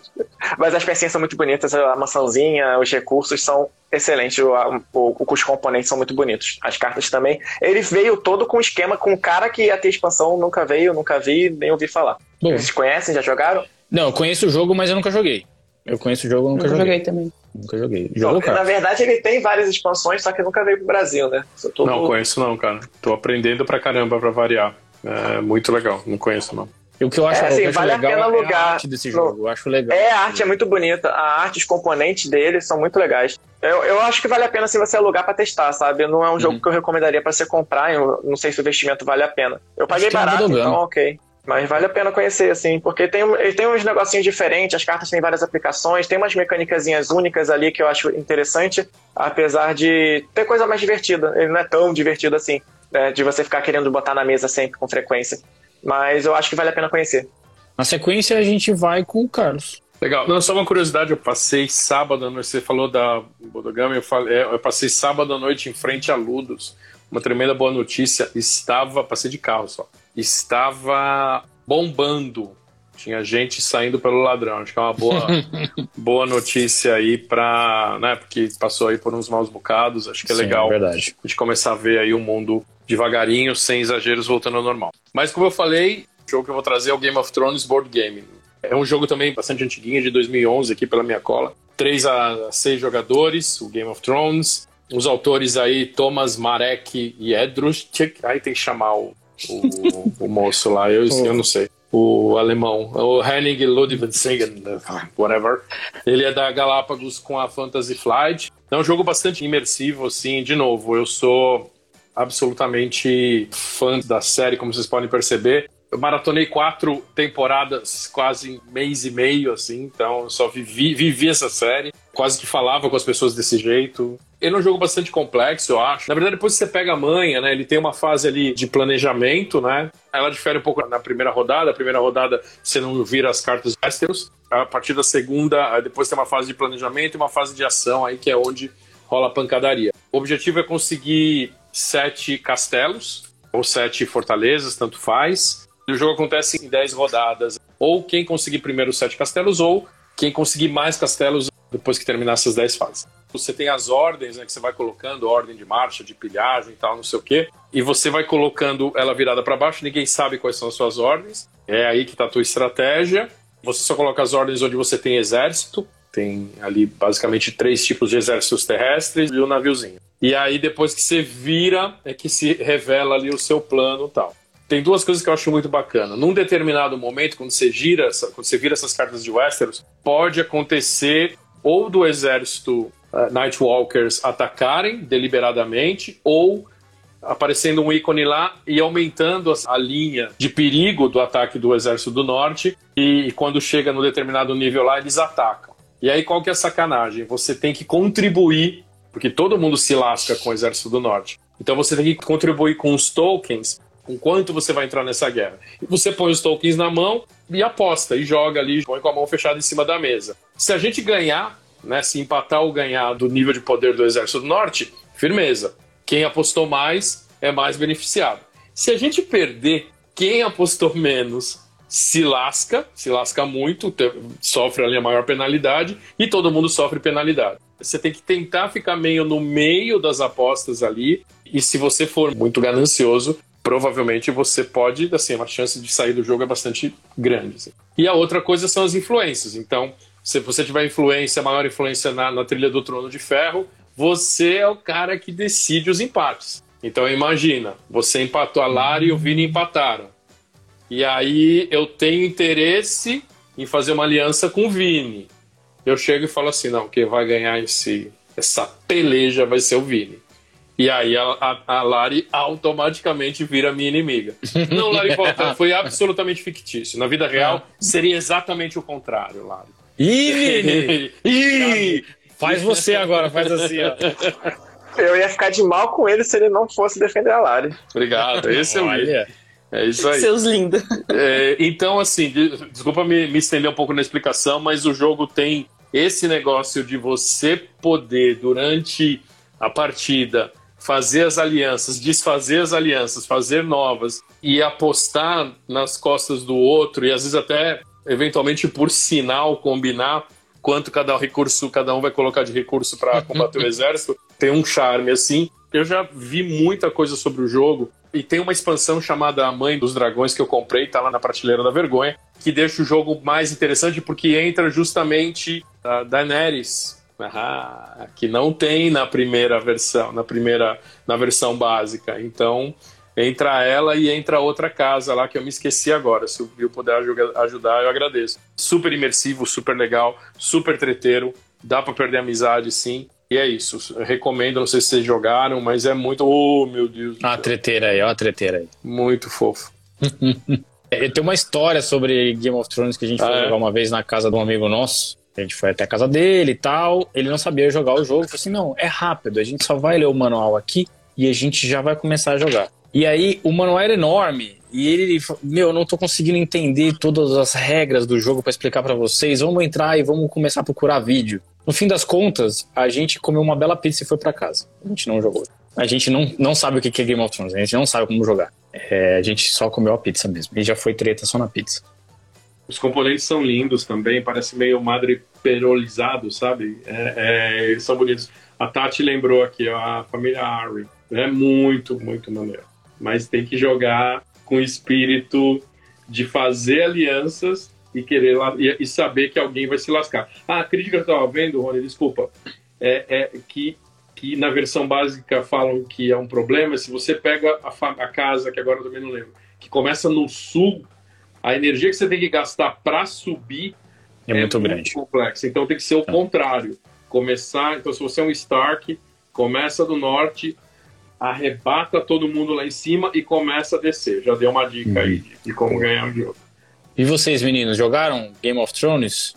Mas as pecinhas são muito bonitas, a maçãzinha, os recursos são excelentes, o, o, os componentes são muito bonitos. As cartas também. Ele veio todo com esquema com o cara que ia ter expansão, nunca veio, nunca vi, nem ouvi falar. Bom, Vocês conhecem, já jogaram? não, eu conheço o jogo, mas eu nunca joguei. Eu conheço o jogo, eu nunca, Nunca joguei. joguei também. Nunca joguei. Não, Jogo, na cara? verdade, ele tem várias expansões, só que nunca veio pro Brasil, né? Tô- Não conheço não, cara. Tô aprendendo pra caramba pra variar. É muito legal, não conheço não. E o que eu acho, É, assim, eu acho vale a legal pena é alugar a arte desse no- jogo. Eu acho legal. É, a arte é muito bonita. A arte, os componentes dele são muito legais. Eu, eu acho que vale a pena se você alugar pra testar, sabe? Não é um jogo Uhum. que eu recomendaria pra você comprar. Eu não sei se o investimento vale a pena. Eu paguei barato, então ok. Mas vale a pena conhecer, assim, porque tem, ele tem uns negocinhos diferentes, as cartas têm várias aplicações, tem umas mecânicas únicas ali que eu acho interessante, apesar de ter coisa mais divertida. Ele não é tão divertido assim, né, de você ficar querendo botar na mesa sempre com frequência. Mas eu acho que vale a pena conhecer. Na sequência, a gente vai com o Carlos. Legal. Não, só uma curiosidade, eu passei sábado à noite, você falou da Bodogami, eu, falei, é, eu passei sábado à noite em frente a Ludos. Uma tremenda boa notícia, estava, passei de carro só, estava bombando. Tinha gente saindo pelo ladrão. Acho que é uma boa, <laughs> boa notícia aí pra, né, porque passou aí por uns maus bocados. Acho que é Sim, legal É verdade. a gente começar a ver aí o mundo devagarinho, sem exageros, voltando ao normal. Mas como eu falei, o jogo que eu vou trazer é o Game of Thrones Board Game. É um jogo também bastante antiguinho, de 2011 aqui pela minha cola. 3 a 6 jogadores, o Game of Thrones. Os autores aí, Thomas Marek e Edruschek. Aí tem que chamar o, o, o moço lá, eu, <laughs> eu não sei. O alemão, o Henning Ludwigshagen, whatever. Ele é da Galápagos com a Fantasy Flight. É um jogo bastante imersivo, assim. De novo, eu sou absolutamente fã da série, como vocês podem perceber. Eu maratonei quatro temporadas, quase mês e meio, assim, então eu só vivi, vivi essa série. Quase que falava com as pessoas desse jeito. Ele é um jogo bastante complexo, eu acho. Na verdade, depois que você pega a manha, né? Ele tem uma fase ali de planejamento, né? Ela difere um pouco na primeira rodada. A primeira rodada você não vira as cartas Westeros. A partir da segunda, depois tem uma fase de planejamento e uma fase de ação aí, que é onde rola a pancadaria. O objetivo é conseguir sete castelos, ou sete fortalezas, tanto faz. E o jogo acontece em 10 rodadas. Ou quem conseguir primeiro os sete castelos, ou quem conseguir mais castelos depois que terminar essas 10 fases. Você tem as ordens né, que você vai colocando, ordem de marcha, de pilhagem e tal, não sei o quê. E você vai colocando ela virada para baixo, ninguém sabe quais são as suas ordens. É aí que está a tua estratégia. Você só coloca as ordens onde você tem exército. Tem ali basicamente três tipos de exércitos terrestres e o um naviozinho. E aí depois que você vira, é que se revela ali o seu plano e tal tem duas coisas que eu acho muito bacana. Num determinado momento, quando você gira, quando você vira essas cartas de Westeros, pode acontecer ou do exército uh, Nightwalkers atacarem deliberadamente, ou aparecendo um ícone lá e aumentando a linha de perigo do ataque do exército do norte, e, quando chega no determinado nível lá, eles atacam. E aí qual que é a sacanagem? Você tem que contribuir, porque todo mundo se lasca com o exército do norte. Então você tem que contribuir com os tokens com quanto você vai entrar nessa guerra. E você põe os tokens na mão e aposta, e joga ali, põe com a mão fechada em cima da mesa. Se a gente ganhar, né, se empatar ou ganhar do nível de poder do Exército do Norte, firmeza. Quem apostou mais é mais beneficiado. Se a gente perder, quem apostou menos se lasca, se lasca muito, sofre ali a maior penalidade e todo mundo sofre penalidade. Você tem que tentar ficar meio no meio das apostas ali, e se você for muito ganancioso, provavelmente você pode, assim, uma chance de sair do jogo é bastante grande. Assim. E a outra coisa são as influências. Então, se você tiver influência, maior influência na, na trilha do Trono de Ferro, você é o cara que decide os empates. Então, imagina, você empatou a Lara e o Vini empataram. E aí eu tenho interesse em fazer uma aliança com o Vini. Eu chego e falo assim, não, quem vai ganhar esse, essa peleja vai ser o Vini. E aí a, a, a, Lari automaticamente vira minha inimiga. Não, Lari Volta, foi absolutamente fictício. Na vida real, seria exatamente o contrário, Lari. <laughs> Ih! Ih! Faz você agora, faz assim, ó. Eu ia ficar de mal com ele se ele não fosse defender a Lari. Obrigado, esse é o Olha. É isso aí. Seus lindos. É, então, assim, de, desculpa me, me, estender um pouco na explicação, mas o jogo tem esse negócio de você poder, durante a partida, fazer as alianças, desfazer as alianças, fazer novas e apostar nas costas do outro e às vezes até eventualmente por sinal combinar quanto cada recurso cada um vai colocar de recurso para <laughs> combater o exército tem um charme assim. Eu já vi muita coisa sobre o jogo e tem uma expansão chamada A Mãe dos Dragões que eu comprei, tá lá na prateleira da vergonha, que deixa o jogo mais interessante porque entra justamente a Daenerys, ah, que não tem na primeira versão, na primeira na versão básica. Então, entra ela e entra outra casa lá que eu me esqueci agora. Se o Bill puder ajudar, eu agradeço. Super imersivo, super legal, super treteiro, dá para perder amizade sim. E é isso. Eu recomendo, não sei se vocês jogaram, mas é muito. Oh, meu Deus. Ah, a treteira aí, ó, a treteira aí. Muito fofo. <laughs> Tem uma história sobre Game of Thrones que a gente ah, foi é? jogar uma vez na casa de um amigo nosso. A gente foi até a casa dele e tal. Ele não sabia jogar o jogo. Falei assim: não, é rápido. A gente só vai ler o manual aqui e a gente já vai começar a jogar. E aí, o manual era enorme. E ele, meu, eu não tô conseguindo entender todas as regras do jogo para explicar para vocês. Vamos entrar e vamos começar a procurar vídeo. No fim das contas, a gente comeu uma bela pizza e foi para casa. A gente não jogou. A gente não, não sabe o que é Game of Thrones, a gente não sabe como jogar. É, a gente só comeu a pizza mesmo. E já foi treta só na pizza. Os componentes são lindos também, parece meio madreperolizado, sabe? É, é, eles são bonitos. A Tati lembrou aqui, ó, a família Harry. É muito, muito maneiro. Mas tem que jogar com o espírito de fazer alianças e querer e, e, saber que alguém vai se lascar. Ah, a crítica que eu estava vendo, Rony, desculpa, é, é, que, que na versão básica falam que é um problema. Se você pega a, a casa, que agora eu também não lembro, que começa no sul, a energia que você tem que gastar para subir é, é muito, muito grande. complexa. Então tem que ser o é. contrário. Começar, então se você é um Stark, começa do norte, arrebata todo mundo lá em cima e começa a descer. Já deu uma dica aí de, de como ganhar o jogo. E vocês, meninos, jogaram Game of Thrones?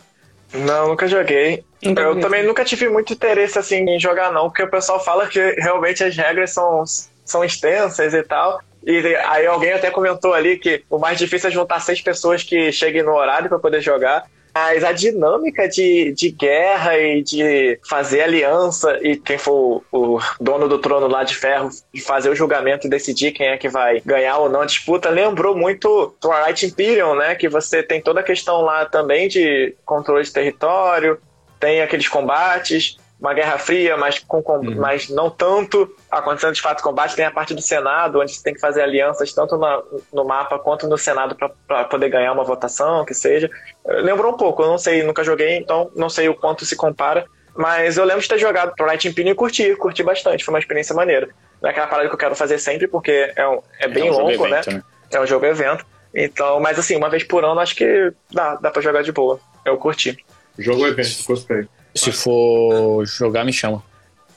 Não, nunca joguei. eu também nunca tive muito interesse assim em jogar, não, porque o pessoal fala que realmente as regras são, são extensas e tal. E aí alguém até comentou ali que o mais difícil é juntar seis pessoas que cheguem no horário para poder jogar. Mas a dinâmica de, de guerra e de fazer aliança e quem for o, dono do trono lá de ferro de fazer o julgamento e decidir quem é que vai ganhar ou não a disputa lembrou muito Twilight Imperium, né? Que você tem toda a questão lá também de controle de território, tem aqueles combates uma Guerra Fria, mas, com, com uhum. mas não tanto acontecendo de fato combate. Tem a parte do Senado, onde você tem que fazer alianças tanto na, no mapa quanto no Senado para poder ganhar uma votação, que seja. Lembrou um pouco, eu não sei, nunca joguei, então não sei o quanto se compara. Mas eu lembro de ter jogado pro Light Empire e curti, curti bastante, foi uma experiência maneira. Não é aquela parada que eu quero fazer sempre, porque é, um, é bem é um longo, né? evento, né? né? É um jogo evento. Então, mas assim, uma vez por ano acho que dá, dá pra jogar de boa. Eu curti. Jogo evento, gostei. Se for jogar, me chama.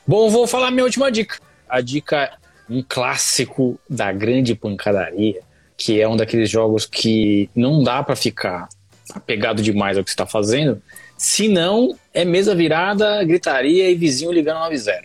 Bom, vou falar minha última dica. A dica um clássico da grande pancadaria, que é um daqueles jogos que não dá para ficar apegado demais ao que você está fazendo, se não é mesa virada, gritaria e vizinho ligando 90.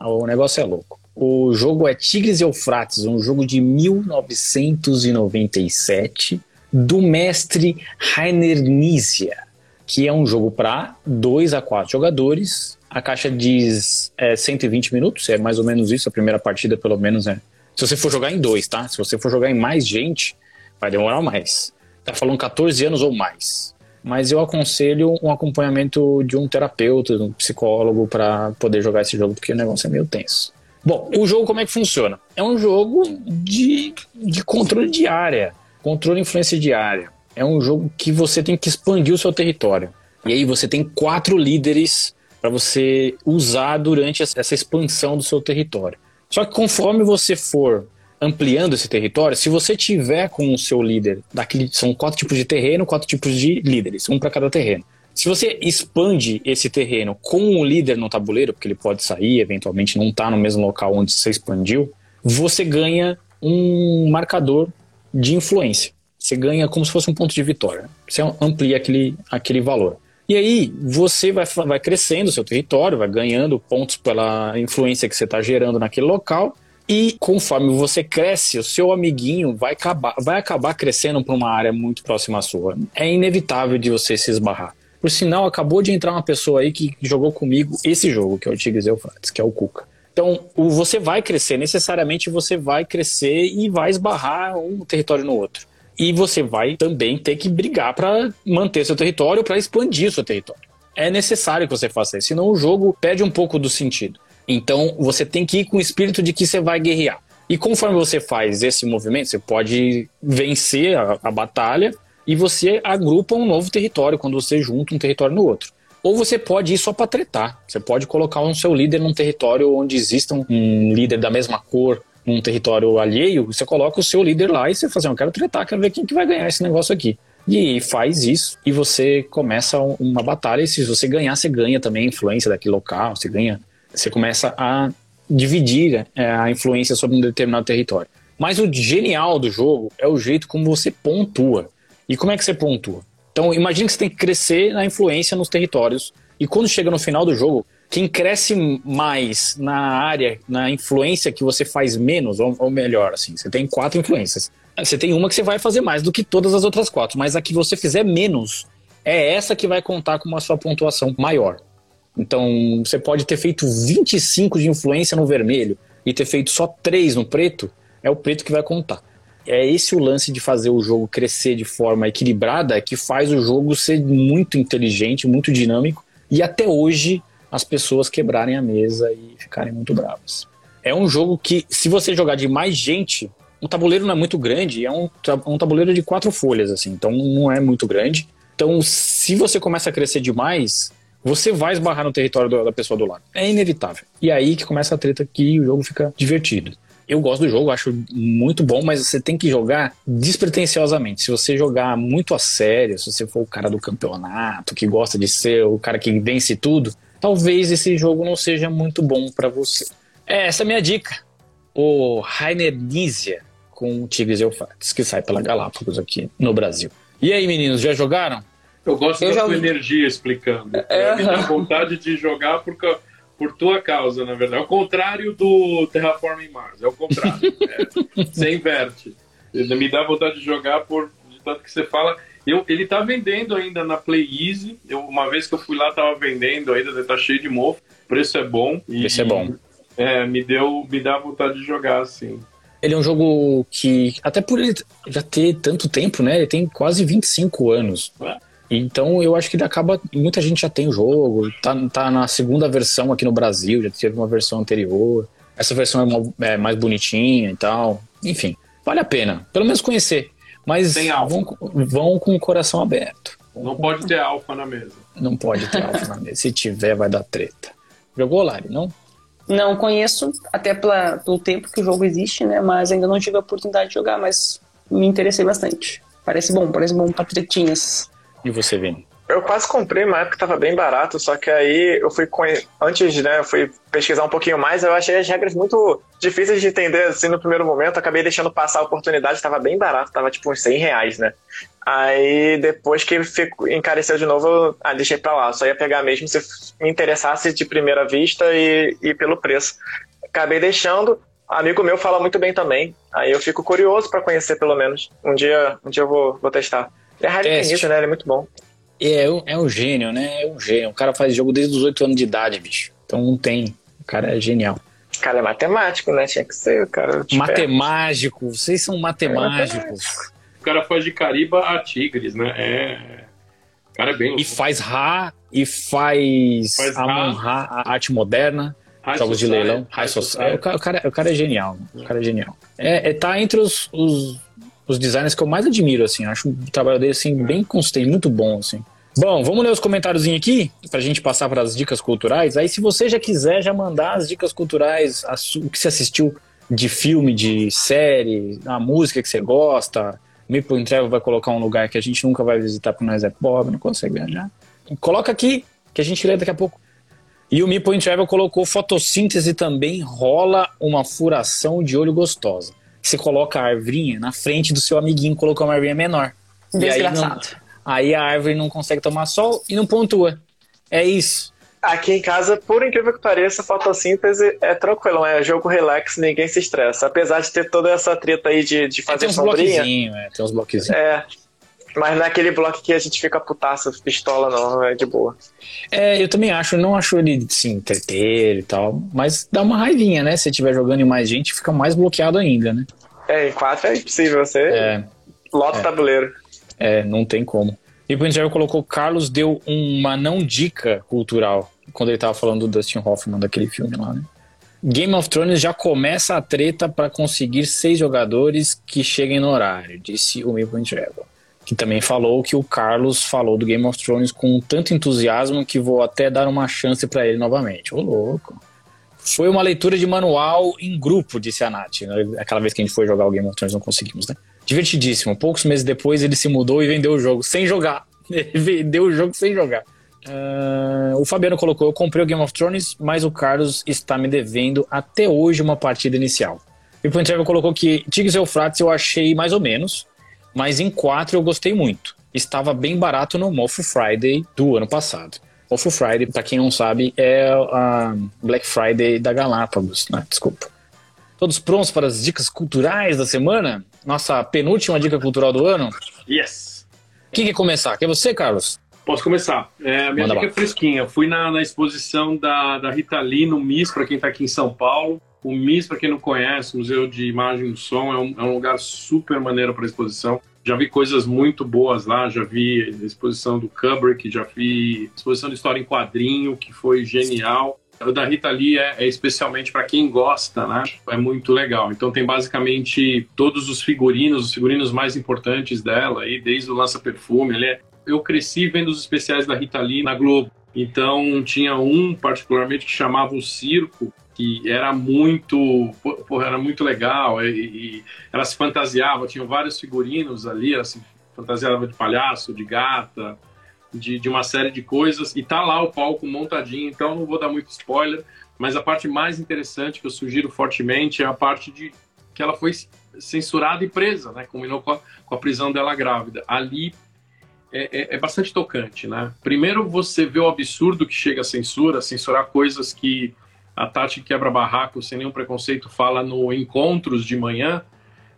O negócio é louco. O jogo é Tigres e Eufrates, um jogo de 1997 do mestre Rainer Nizia que é um jogo para 2 a 4 jogadores. A caixa diz é, 120 minutos, é mais ou menos isso, a primeira partida, pelo menos, é. Se você for jogar em dois, tá? Se você for jogar em mais gente, vai demorar mais. Tá falando 14 anos ou mais. Mas eu aconselho um acompanhamento de um terapeuta, de um psicólogo, para poder jogar esse jogo, porque o negócio é meio tenso. Bom, o jogo como é que funciona? É um jogo de, de controle de área, controle e influência de área é um jogo que você tem que expandir o seu território. E aí você tem quatro líderes para você usar durante essa expansão do seu território. Só que conforme você for ampliando esse território, se você tiver com o seu líder, daquele, são quatro tipos de terreno, quatro tipos de líderes, um para cada terreno. Se você expande esse terreno com o líder no tabuleiro, porque ele pode sair, eventualmente não está no mesmo local onde você expandiu, você ganha um marcador de influência você ganha como se fosse um ponto de vitória. Você amplia aquele, aquele valor. E aí você vai, vai crescendo o seu território, vai ganhando pontos pela influência que você está gerando naquele local. E conforme você cresce, o seu amiguinho vai acabar, vai acabar crescendo para uma área muito próxima à sua. É inevitável de você se esbarrar. Por sinal, acabou de entrar uma pessoa aí que jogou comigo esse jogo, que é o Tigres Eufrates, que é o Cuca. Então, você vai crescer, necessariamente você vai crescer e vai esbarrar um território no outro. E você vai também ter que brigar para manter seu território, para expandir seu território. É necessário que você faça isso, senão o jogo perde um pouco do sentido. Então, você tem que ir com o espírito de que você vai guerrear. E conforme você faz esse movimento, você pode vencer a, a batalha e você agrupa um novo território quando você junta um território no outro. Ou você pode ir só para tretar. Você pode colocar um seu líder num território onde exista um líder da mesma cor, num território alheio, você coloca o seu líder lá e você fala assim, eu quero tretar, quero ver quem que vai ganhar esse negócio aqui. E faz isso e você começa uma batalha e se você ganhar, você ganha também a influência daquele local, você ganha, você começa a dividir é, a influência sobre um determinado território. Mas o genial do jogo é o jeito como você pontua. E como é que você pontua? Então, imagine que você tem que crescer na influência nos territórios. E quando chega no final do jogo, quem cresce mais na área, na influência que você faz menos, ou, ou melhor, assim, você tem quatro influências. Você tem uma que você vai fazer mais do que todas as outras quatro, mas a que você fizer menos é essa que vai contar com a sua pontuação maior. Então, você pode ter feito 25 de influência no vermelho e ter feito só 3 no preto, é o preto que vai contar é esse o lance de fazer o jogo crescer de forma equilibrada que faz o jogo ser muito inteligente, muito dinâmico e até hoje as pessoas quebrarem a mesa e ficarem muito bravas. É um jogo que, se você jogar de mais gente, o tabuleiro não é muito grande, é um, um tabuleiro de quatro folhas, assim, então não é muito grande. Então, se você começa a crescer demais, você vai esbarrar no território da pessoa do lado. É inevitável. E aí que começa a treta que o jogo fica divertido. Eu gosto do jogo, acho muito bom, mas você tem que jogar despretensiosamente. Se você jogar muito a sério, se você for o cara do campeonato, que gosta de ser o cara que vence tudo, talvez esse jogo não seja muito bom para você. É, essa é a minha dica. O Rainer Nizia com Tigres Eufrates, que sai pela Galápagos aqui no Brasil. E aí, meninos, já jogaram? Eu gosto Eu da já sua ouvi. energia explicando. É. Me dá vontade de jogar porque por tua causa, na verdade. É o contrário do Terraforming Mars, é o contrário. É, <laughs> você inverte. Me dá vontade de jogar por de tanto que você fala. Eu, ele tá vendendo ainda na Play Easy. Eu, uma vez que eu fui lá, tava vendendo ainda, tá cheio de mofo. O preço é bom. E, Esse é bom. É, me deu, me dá vontade de jogar, assim. Ele é um jogo que, até por ele já ter tanto tempo, né? Ele tem quase 25 anos. É. Então eu acho que ele acaba. Muita gente já tem o jogo, tá, tá na segunda versão aqui no Brasil, já teve uma versão anterior. Essa versão é, uma- é mais bonitinha e tal. Enfim, vale a pena, pelo menos conhecer. Mas vão, com- vão com o coração aberto. Não pode ter alfa na mesa. Não pode ter alfa na mesa. Se tiver, vai dar treta. Jogou, Lari, não? Não conheço, até pela, pelo tempo que o jogo existe, né? Mas ainda não tive a oportunidade de jogar, mas me interessei bastante. Parece bom, parece bom pra tretinhas. E você, Vini? Eu quase comprei uma época que tava bem barato, só que aí eu fui antes, né, eu fui pesquisar um pouquinho mais, eu achei as regras muito difíceis de entender assim no primeiro momento, acabei deixando passar a oportunidade, tava bem barato, tava tipo uns 100 reais, né? Aí depois que ficou, encareceu de novo, eu ah, deixei pra lá, só ia pegar mesmo se me interessasse de primeira vista e, e pelo preço. Acabei deixando, amigo meu fala muito bem também, aí eu fico curioso pra conhecer pelo menos. Um dia, um dia eu vou, vou testar. É raro infinito, né? Ele é muito bom. É, um- é um gênio, né? É um gênio. O cara faz jogo desde os 8 anos de idade, bicho. Então não tem. O cara é genial. O cara é matemático, né? Tinha que ser, cara. esperto. Matemágico, vocês são matemágicos. O cara faz de Cariba a Tigres, né? É. O cara é bem. E faz Ra, e faz, Faz Amon Ra. A arte moderna, High jogos de Society, leilão, High Society. É, o, cara, o, cara, o cara é genial. O cara é genial. É, é, tá entre os, os, os designers que eu mais admiro, assim. Acho o trabalho dele, assim, bem consistente, muito bom, assim. Bom, vamos ler os comentários aqui, pra gente passar para as dicas culturais. Aí, se você já quiser já mandar as dicas culturais, a o que você assistiu de filme, de série, a música que você gosta, Maple Travel vai colocar um lugar que a gente nunca vai visitar porque nós é pobre, não consegue viajar. Coloca aqui, que a gente lê daqui a pouco. E o Meeple in Travel colocou fotossíntese também rola uma furação de olho gostosa. Você coloca a arvrinha na frente do seu amiguinho, colocou uma arvrinha menor. E aí, não- Desgraçado. aí a árvore não consegue tomar sol e não pontua. É isso. Aqui em casa, por incrível que pareça, fotossíntese é tranquilo, é jogo relax, ninguém se estressa. Apesar de ter toda essa treta aí de, de É, fazer tem uns sombrinha. é, tem uns bloquezinhos. É. Mas naquele bloco que a gente fica putaça, pistola não, é de boa. É, eu também acho, não acho ele, assim, entreter e tal, mas dá uma raivinha, né? Se estiver jogando em mais gente, fica mais bloqueado ainda, né? É, em quatro é impossível, você É, lota o É. tabuleiro. é, não tem como. E o Pinterest colocou, Carlos deu uma não dica cultural, quando ele tava falando do Dustin Hoffman, daquele filme lá, né? Game of Thrones já começa a treta para conseguir seis jogadores que cheguem no horário, disse o Maple Travel. Que também falou que o Carlos falou do Game of Thrones com tanto entusiasmo que vou até dar uma chance para ele novamente. Ô, louco. Foi uma leitura de manual em grupo, disse a Nath. Aquela vez que a gente foi jogar o Game of Thrones, não conseguimos, né? Divertidíssimo. Poucos meses depois ele se mudou e vendeu o jogo sem jogar. <laughs> Ele vendeu o jogo sem jogar. Ah, o Fabiano colocou: Eu comprei o Game of Thrones, mas o Carlos está me devendo até hoje uma partida inicial. E o Pinterest colocou que Tigres Eufrates eu achei mais ou menos, mas em 4 eu gostei muito. Estava bem barato no Mofo Friday do ano passado. Mofo Friday, para quem não sabe, é a Black Friday da Galápagos, né? Desculpa. Todos prontos para as dicas culturais da semana? Nossa penúltima dica cultural do ano? Yes! Quem quer começar? Quer você, Carlos? Posso começar? É, minha Manda dica lá. é fresquinha. Fui na, na exposição da, da Rita Lee no MIS, para quem está aqui em São Paulo. O MIS, para quem não conhece, Museu de Imagem e Som, é um, é um lugar super maneiro para exposição. Já vi coisas muito boas lá, já vi exposição do Kubrick, já vi exposição de história em quadrinho, que foi genial. O da Rita Lee é, é especialmente para quem gosta, né? É muito legal. Então tem basicamente todos os figurinos, os figurinos mais importantes dela, aí, desde o lança-perfume. Ele é... Eu cresci vendo os especiais da Rita Lee na Globo. Então tinha um particularmente que chamava o Circo, que era muito, pô, era muito legal. E, e ela se fantasiava, tinha vários figurinos ali, ela se fantasiava de palhaço, de gata, de, de uma série de coisas. E tá lá o palco montadinho, então não vou dar muito spoiler. Mas a parte mais interessante que eu sugiro fortemente é a parte de que ela foi censurada e presa, né? Combinou com a, com a prisão dela grávida. Ali é, é, é, bastante tocante, né? Primeiro você vê o absurdo que chega a censura, censurar coisas que a Tati quebra barraco sem nenhum preconceito fala no encontros de manhã,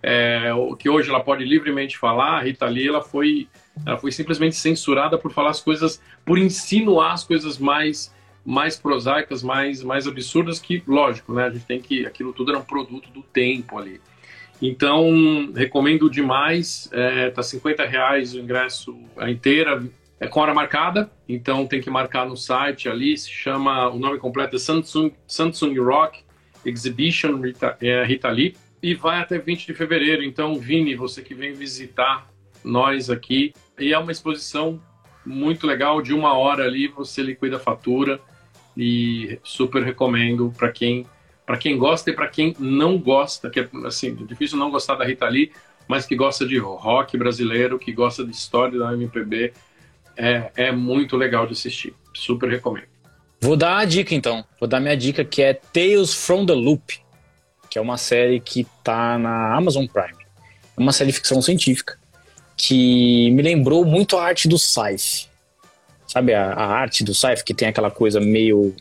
é, que hoje ela pode livremente falar. A Rita Lee ela foi, ela foi simplesmente censurada por falar as coisas, por insinuar as coisas mais mais prosaicas, mais mais absurdas que, lógico, né? A gente tem que aquilo tudo era um produto do tempo ali. Então, recomendo demais. É, tá 50 reais o ingresso a inteira. É com hora marcada, então tem que marcar no site ali. Se chama, o nome completo é Samsung, Samsung Rock Exhibition Rita, é, Rita Lee. E vai até 20 de fevereiro. Então, Vini, você que vem visitar nós aqui. E é uma exposição muito legal, de uma hora ali, você liquida a fatura. E super recomendo para quem para quem gosta e para quem não gosta, que é assim, difícil não gostar da Rita Lee, mas que gosta de rock brasileiro, que gosta de história da MPB, é, é muito legal de assistir. Super recomendo. Vou dar a dica então. Vou dar minha dica que é Tales from the Loop, que é uma série que tá na Amazon Prime. É uma série de ficção científica que me lembrou muito a arte do sci Sabe a, a arte do sci que tem aquela coisa meio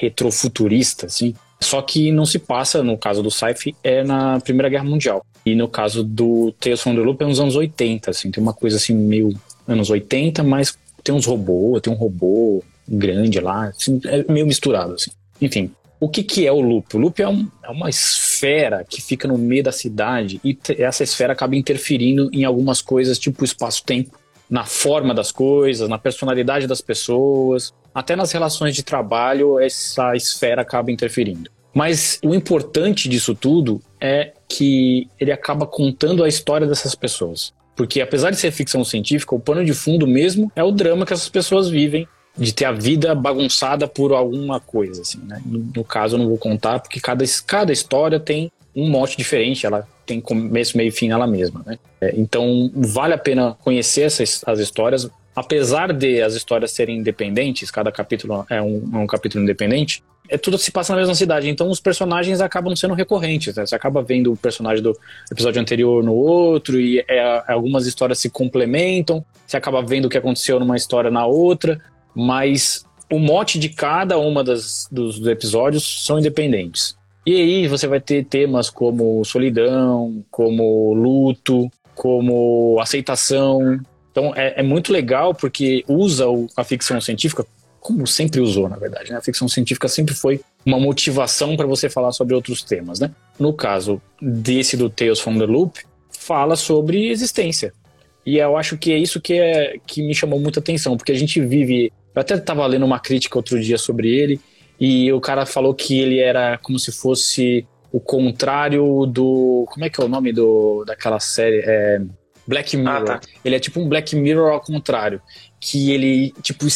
retrofuturista, assim? Só que não se passa, no caso do sci é na Primeira Guerra Mundial. E no caso do Tales from the Loop é nos anos 80, assim. Tem uma coisa assim meio anos 80, mas tem uns robôs, tem um robô grande lá, assim, é meio misturado, assim. Enfim, o que, que é o loop? O loop é, um, é, uma esfera que fica no meio da cidade e essa esfera acaba interferindo em algumas coisas, tipo espaço-tempo, na forma das coisas, na personalidade das pessoas, até nas relações de trabalho, essa esfera acaba interferindo. Mas o importante disso tudo é que ele acaba contando a história dessas pessoas. Porque apesar de ser ficção científica, o pano de fundo mesmo é o drama que essas pessoas vivem de ter a vida bagunçada por alguma coisa, assim, né? No, no, caso, eu não vou contar, porque cada, cada história tem um mote diferente, ela tem começo, meio e fim ela mesma, né? É, então, vale a pena conhecer essas as histórias, apesar de as histórias serem independentes, cada capítulo é um, é um capítulo independente, é tudo se passa na mesma cidade, então os personagens acabam sendo recorrentes, né? Você acaba vendo o personagem do episódio anterior no outro, e é, algumas histórias se complementam, você acaba vendo o que aconteceu numa história na outra, mas o mote de cada uma das, dos, dos episódios são independentes. E aí você vai ter temas como solidão, como luto, como aceitação. Então é, é muito legal porque usa o, a ficção científica, como sempre usou, na verdade. Né? A ficção científica sempre foi uma motivação para você falar sobre outros temas. Né? No caso desse do Tales from the Loop, fala sobre existência. E eu acho que é isso que, é, que me chamou muita atenção, porque a gente vive. Eu até estava lendo uma crítica outro dia sobre ele, e o cara falou que ele era como se fosse o contrário do. Como é que é o nome do, daquela série? É, Black Mirror. Ah, tá. Ele é tipo um Black Mirror ao contrário. Que ele, tipo,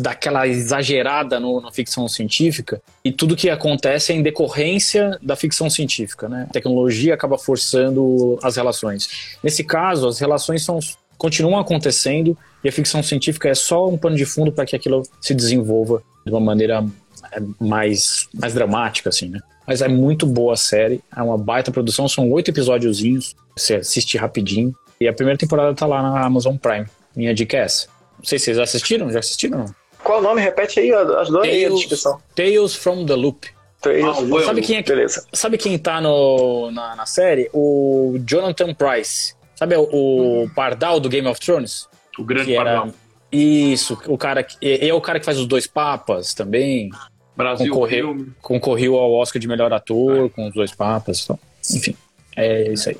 daquela exagerada no, na ficção científica e tudo que acontece é em decorrência da ficção científica, né? A tecnologia acaba forçando as relações. Nesse caso, as relações são, continuam acontecendo e a ficção científica é só um pano de fundo para que aquilo se desenvolva de uma maneira é, mais, mais dramática, assim, né? Mas é muito boa a série, é uma baita produção, são oito episódiozinhos, você assiste rapidinho. E a primeira temporada tá lá na Amazon Prime. Minha dica é essa. Não sei se vocês assistiram, já assistiram? Qual o nome? Repete aí, ajudou aí a descrição. Tales from the Loop. Tales ah, sabe, quem é, Beleza. sabe quem tá no, na, na série? O Jonathan Price. Sabe o, o uhum. Pardal do Game of Thrones? O grande Pardal. Era, isso, o cara que é, é o cara que faz os dois papas também. Brasil concorreu, concorreu ao Oscar de melhor ator é. com os dois papas. Então, enfim, é isso aí.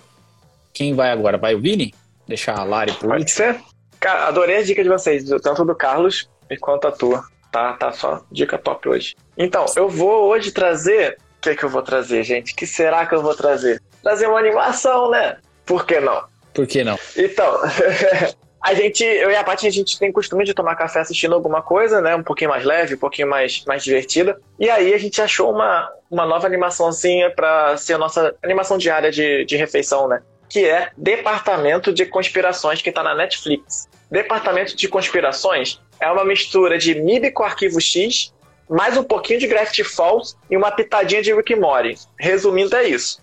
Quem vai agora? Vai o Vini? Deixar a Lari por Pode ser. Cara, adorei a dica de vocês, tanto do Carlos quanto a tua. Tá, tá só dica top hoje. Então, eu vou hoje trazer. O que, é que eu vou trazer, gente? que será que eu vou trazer? Trazer uma animação, né? Por que não? Por que não? Então, <laughs> a gente, eu e a Paty, a gente tem costume de tomar café assistindo alguma coisa, né? Um pouquinho mais leve, um pouquinho mais, mais divertida. E aí a gente achou uma, uma nova animaçãozinha para ser a nossa animação diária de, de refeição, né? Que é Departamento de Conspirações, que tá na Netflix. Departamento de Conspirações é uma mistura de MIB com arquivo X, mais um pouquinho de Gravity Falls e uma pitadinha de Rick Mori. Resumindo, é isso.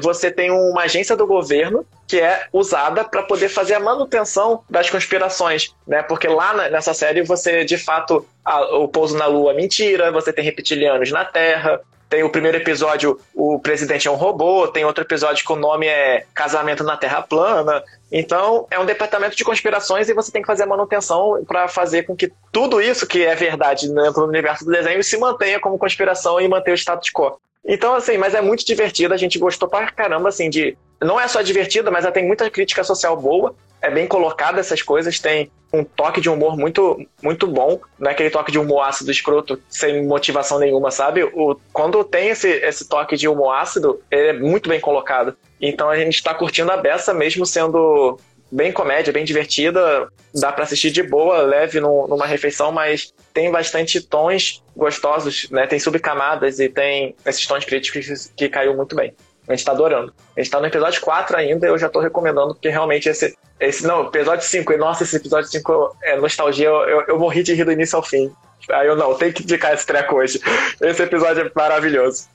Você tem uma agência do governo que é usada para poder fazer a manutenção das conspirações, né? Porque lá nessa série você, de fato, a, o pouso na Lua é mentira, você tem reptilianos na Terra, tem o primeiro episódio, o presidente é um robô, tem outro episódio que o nome é Casamento na Terra Plana. Então, é um departamento de conspirações e você tem que fazer a manutenção para fazer com que tudo isso que é verdade dentro do universo do desenho se mantenha como conspiração e manter o status quo. Então, assim, mas é muito divertido, a gente gostou pra caramba, assim, de. Não é só divertida, mas ela tem muita crítica social boa é bem colocada essas coisas, tem um toque de humor muito, muito bom, não é aquele toque de humor ácido escroto sem motivação nenhuma, sabe? O, quando tem esse, esse toque de humor ácido, ele é muito bem colocado. Então a gente está curtindo a beça, mesmo sendo bem comédia, bem divertida, dá para assistir de boa, leve no, numa refeição, mas tem bastante tons gostosos, né? Tem subcamadas e tem esses tons críticos que caiu muito bem. A gente tá adorando. A gente tá no episódio 4 ainda, eu já tô recomendando, porque realmente esse. esse não, episódio 5, e nossa, esse episódio 5 é nostalgia, eu, eu, eu morri de rir do início ao fim. Aí eu não, tem que indicar esse treco hoje. Esse episódio é maravilhoso.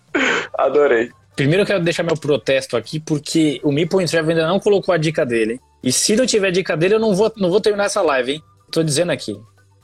Adorei. Primeiro eu quero deixar meu protesto aqui, porque o Meeple Travel ainda não colocou a dica dele. E se não tiver dica dele, eu não vou, não vou terminar essa live, hein? Tô dizendo aqui.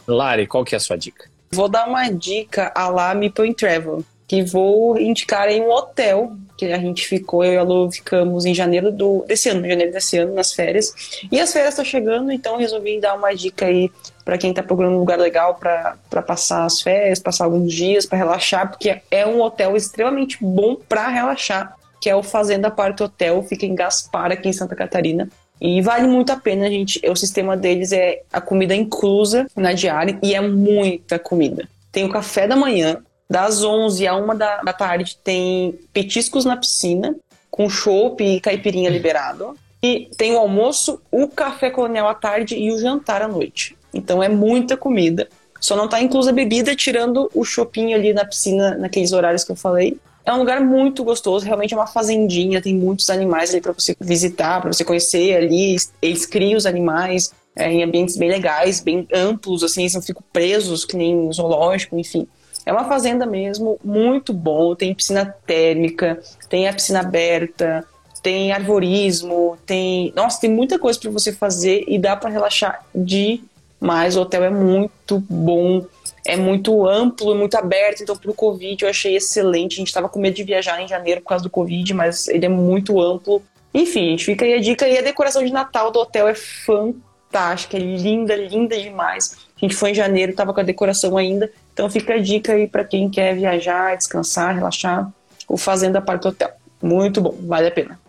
Lari, qual que é a sua dica? Vou dar uma dica a lá Meeple Travel que vou indicar em um hotel que a gente ficou, eu e a Lu ficamos em janeiro do, desse ano, janeiro desse ano, nas férias. E as férias estão chegando, então resolvi dar uma dica aí para quem está procurando um lugar legal para passar as férias, passar alguns dias, para relaxar, porque é um hotel extremamente bom para relaxar, que é o Fazenda Parque Hotel, fica em Gaspar, aqui em Santa Catarina. E vale muito a pena, gente. O sistema deles é a comida inclusa na diária e é muita comida. Tem o café da manhã, das 11 a 1 da, da tarde tem petiscos na piscina, com chopp e caipirinha liberado. E tem o almoço, o café colonial à tarde e o jantar à noite. Então é muita comida. Só não está inclusa bebida, tirando o chopinho ali na piscina, naqueles horários que eu falei. É um lugar muito gostoso, realmente é uma fazendinha, tem muitos animais ali para você visitar, para você conhecer ali. Eles criam os animais é, em ambientes bem legais, bem amplos, assim, eles não ficam presos que nem zoológico, enfim. É uma fazenda mesmo, muito bom. Tem piscina térmica, tem a piscina aberta, tem arvorismo, tem. Nossa, tem muita coisa para você fazer e dá para relaxar demais. O hotel é muito bom, é muito amplo, muito aberto. Então, para o Covid, eu achei excelente. A gente estava com medo de viajar em janeiro por causa do Covid, mas ele é muito amplo. Enfim, fica aí a dica. E a decoração de Natal do hotel é fantástica fantástica, linda, linda demais. A gente foi em janeiro, tava com a decoração ainda. Então fica a dica aí para quem quer viajar, descansar, relaxar. O Fazenda Park Hotel. Muito bom, vale a pena.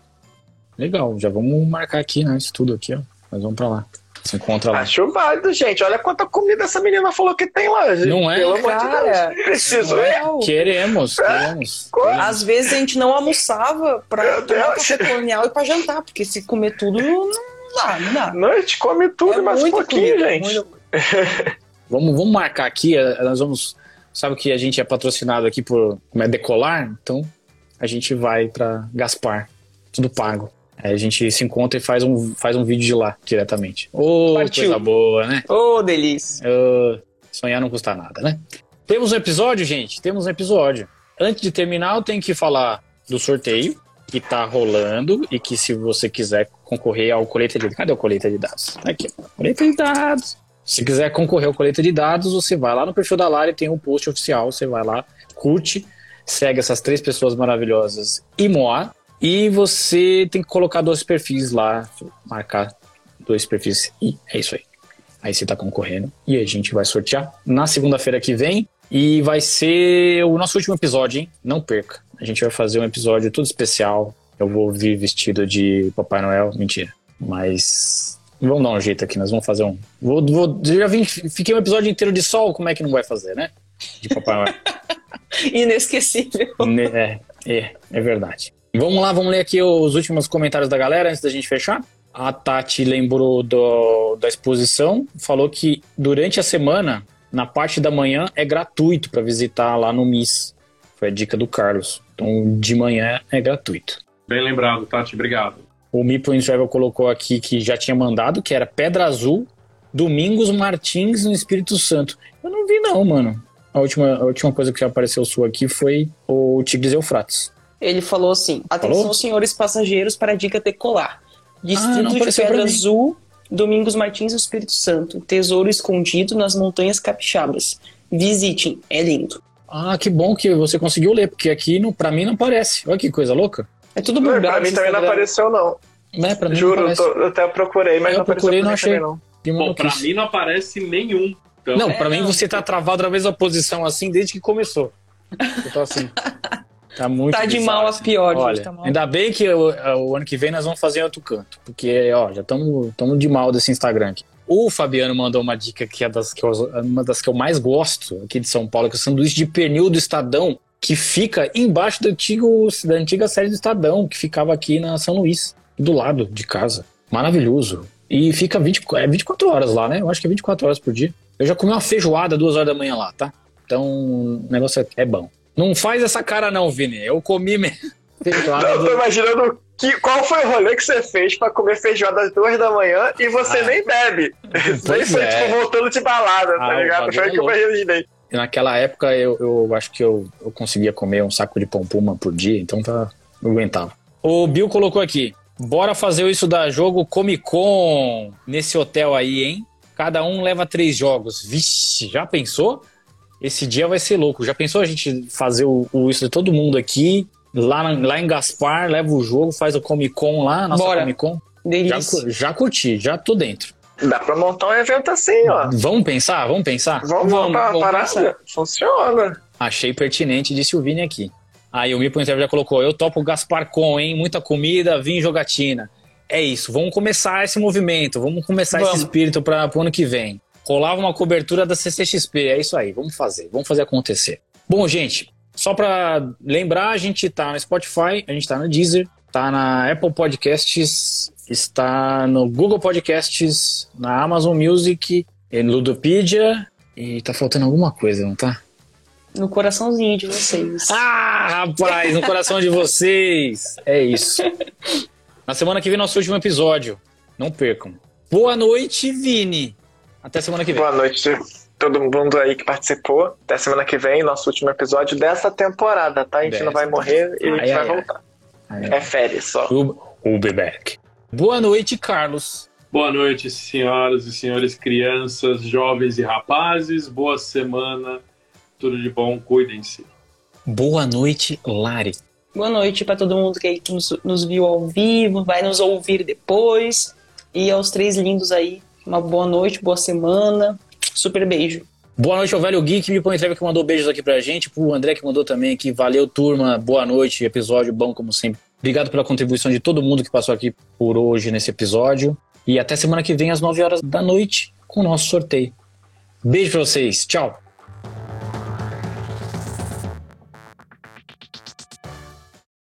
Legal, já vamos marcar aqui, né? Isso tudo aqui, ó. Nós vamos pra lá. Se encontra lá. Acho válido, gente. Olha quanta comida essa menina falou que tem lá, gente. Não é? Pelo amor de Deus. Preciso ir. é? Queremos, queremos. Às vezes a gente não almoçava pra tomar café colonial e pra jantar, porque se comer tudo, não dá, não dá. Não, a gente come tudo, É mas um pouquinho, comida, gente. muita- <laughs> Vamos, vamos marcar aqui, eh, nós vamos. Sabe que a gente é patrocinado aqui por é, Decolar, então a gente vai pra Gaspar, tudo pago. Aí a gente se encontra e faz um, faz um vídeo de lá diretamente. Ô, Partiu. coisa boa, né? Ô, delícia. Ô, sonhar não custa nada, né? Temos um episódio, gente? Temos um episódio. Antes de terminar, eu tenho que falar do sorteio que tá rolando e que se você quiser concorrer ao coleta de dados. Cadê o coleta de dados? Aqui, ó. coleta de dados. Se quiser concorrer ao coleta de dados, você vai lá no perfil da Lari, tem um post oficial, você vai lá, curte, segue essas três pessoas maravilhosas e Moá. E você tem que colocar dois perfis lá, marcar dois perfis e é isso aí. Aí você tá concorrendo e a gente vai sortear na segunda-feira que vem e vai ser o nosso último episódio, hein? Não perca. A gente vai fazer um episódio todo especial. Eu vou vir vestido de Papai Noel, mentira. Mas vamos dar um jeito aqui, nós vamos fazer um. Vou, vou, eu já vim, fiquei um episódio inteiro de sol, como é que não vai fazer, né? De Papai Noel. <laughs> Inesquecível. Ne- é, é, é verdade. Vamos lá, vamos ler aqui os últimos comentários da galera antes da gente fechar. A Tati lembrou do, da exposição, falou que durante a semana, na parte da manhã, é gratuito para visitar lá no MIS. Foi a dica do Carlos. Então, de manhã é gratuito. Bem lembrado, Tati, obrigado. O Meeple in Travel colocou aqui que já tinha mandado, que era Pedra Azul, Domingos Martins no Espírito Santo. Eu não vi não, mano. A última, a última coisa que apareceu sua aqui foi o Tigres Eufrates. Ele falou assim: atenção, Falou? senhores passageiros, para a dica decolar. Ah, Distrito de apareceu pra Pedra. Azul, Domingos Martins, Espírito Santo. Tesouro escondido nas montanhas capixabas. Visitem, é lindo. Ah, que bom que você conseguiu ler, porque aqui pra mim não aparece. Olha que coisa louca. É tudo Não, bugado. pra mim também não apareceu, não. Né, pra mim Juro, não tô- eu até procurei, mas Eu não apareceu procurei pra não mim achei. também, não. Bom, pra mim não aparece nenhum. Então, Não, É, pra mim não. você tá travado na mesma posição assim desde que começou. Eu tô assim. <laughs> Tá muito Tá de mal a assim. pior, gente, Olha, tá mal. ainda bem que o, o ano que vem nós vamos fazer em outro canto. Porque, ó, já estamos de mal desse Instagram aqui. O Fabiano mandou uma dica que é das que eu, uma das que eu mais gosto aqui de São Paulo, que é o sanduíche de pernil do Estadão, que fica embaixo do antigo, da antiga série do Estadão, que ficava aqui na São Luís, do lado de casa. Maravilhoso. E fica 20, é 24 horas lá, né? Eu acho que é 24 horas por dia. Eu já comi uma feijoada duas horas da manhã lá, tá? Então, o negócio é, é bom. Não faz essa cara não, Vini. Eu comi mesmo. <laughs> Feijoada Não, eu tô do- imaginando que, qual foi o rolê que você fez pra comer feijoada às duas da manhã e você Ah. nem bebe. nem foi, é. tipo, voltando de balada, Ah, tá ligado? Foi o é que eu louco. imaginei. Naquela época, eu, eu acho que eu, eu conseguia comer um saco de pão puma por dia, então tá, eu aguentava. O Bill colocou aqui, bora fazer isso da jogo Comic Con nesse hotel aí, hein? Cada um leva três jogos. Vixe, já pensou? Esse dia vai ser louco. Já pensou a gente fazer o, o isso de todo mundo aqui, lá, na- lá em Gaspar, leva o jogo, faz o Comic Con lá, nossa Bora. Comic Con? Já, Delícia. cu- já curti, já tô dentro. Dá pra montar um evento assim, ó. Vamos pensar? Vamos pensar? Vamos, montar uma vamos parada? pensar. Funciona. Achei pertinente, disse o Vini aqui. Aí o Mipo Interview já colocou: Eu topo o Gaspar Com, hein? Muita comida, vinho e jogatina. É isso, vamos começar esse movimento, vamos começar Vamos. esse espírito para o ano que vem. Rolava uma cobertura da CCXP, é isso aí, vamos fazer, vamos fazer acontecer. Bom, gente, só para lembrar, a gente tá no Spotify, a gente tá no Deezer, tá na Apple Podcasts, está no Google Podcasts, na Amazon Music, em Ludopedia, e tá faltando alguma coisa, não tá? No coraçãozinho de vocês. Ah, rapaz, no coração de vocês. É isso. <laughs> Na semana que vem, nosso último episódio. Não percam. Boa noite, Vini. Até semana que vem. Boa noite, todo mundo aí que participou. Até semana que vem, nosso último episódio dessa temporada, tá? A gente Dessa. não vai morrer e a gente Ai, vai ai, ai. voltar. Ai, É férias só. We'll be back. Boa noite, Carlos. boa noite, senhoras e senhores, crianças, jovens e rapazes. Boa semana. Tudo de bom, cuidem-se. Boa noite, Lari. Boa noite para todo mundo que aí nos, nos viu ao vivo, vai nos ouvir depois. E aos três lindos aí, Uma boa noite, boa semana. Super beijo. Boa noite ao velho Gui que me põe entrega que mandou beijos aqui pra gente. Pro André que mandou também aqui. Valeu, turma. Boa noite. Episódio bom, como sempre. Obrigado pela contribuição de todo mundo que passou aqui por hoje nesse episódio. E até semana que vem, às 9 horas da noite, com o nosso sorteio. Beijo pra vocês. Tchau.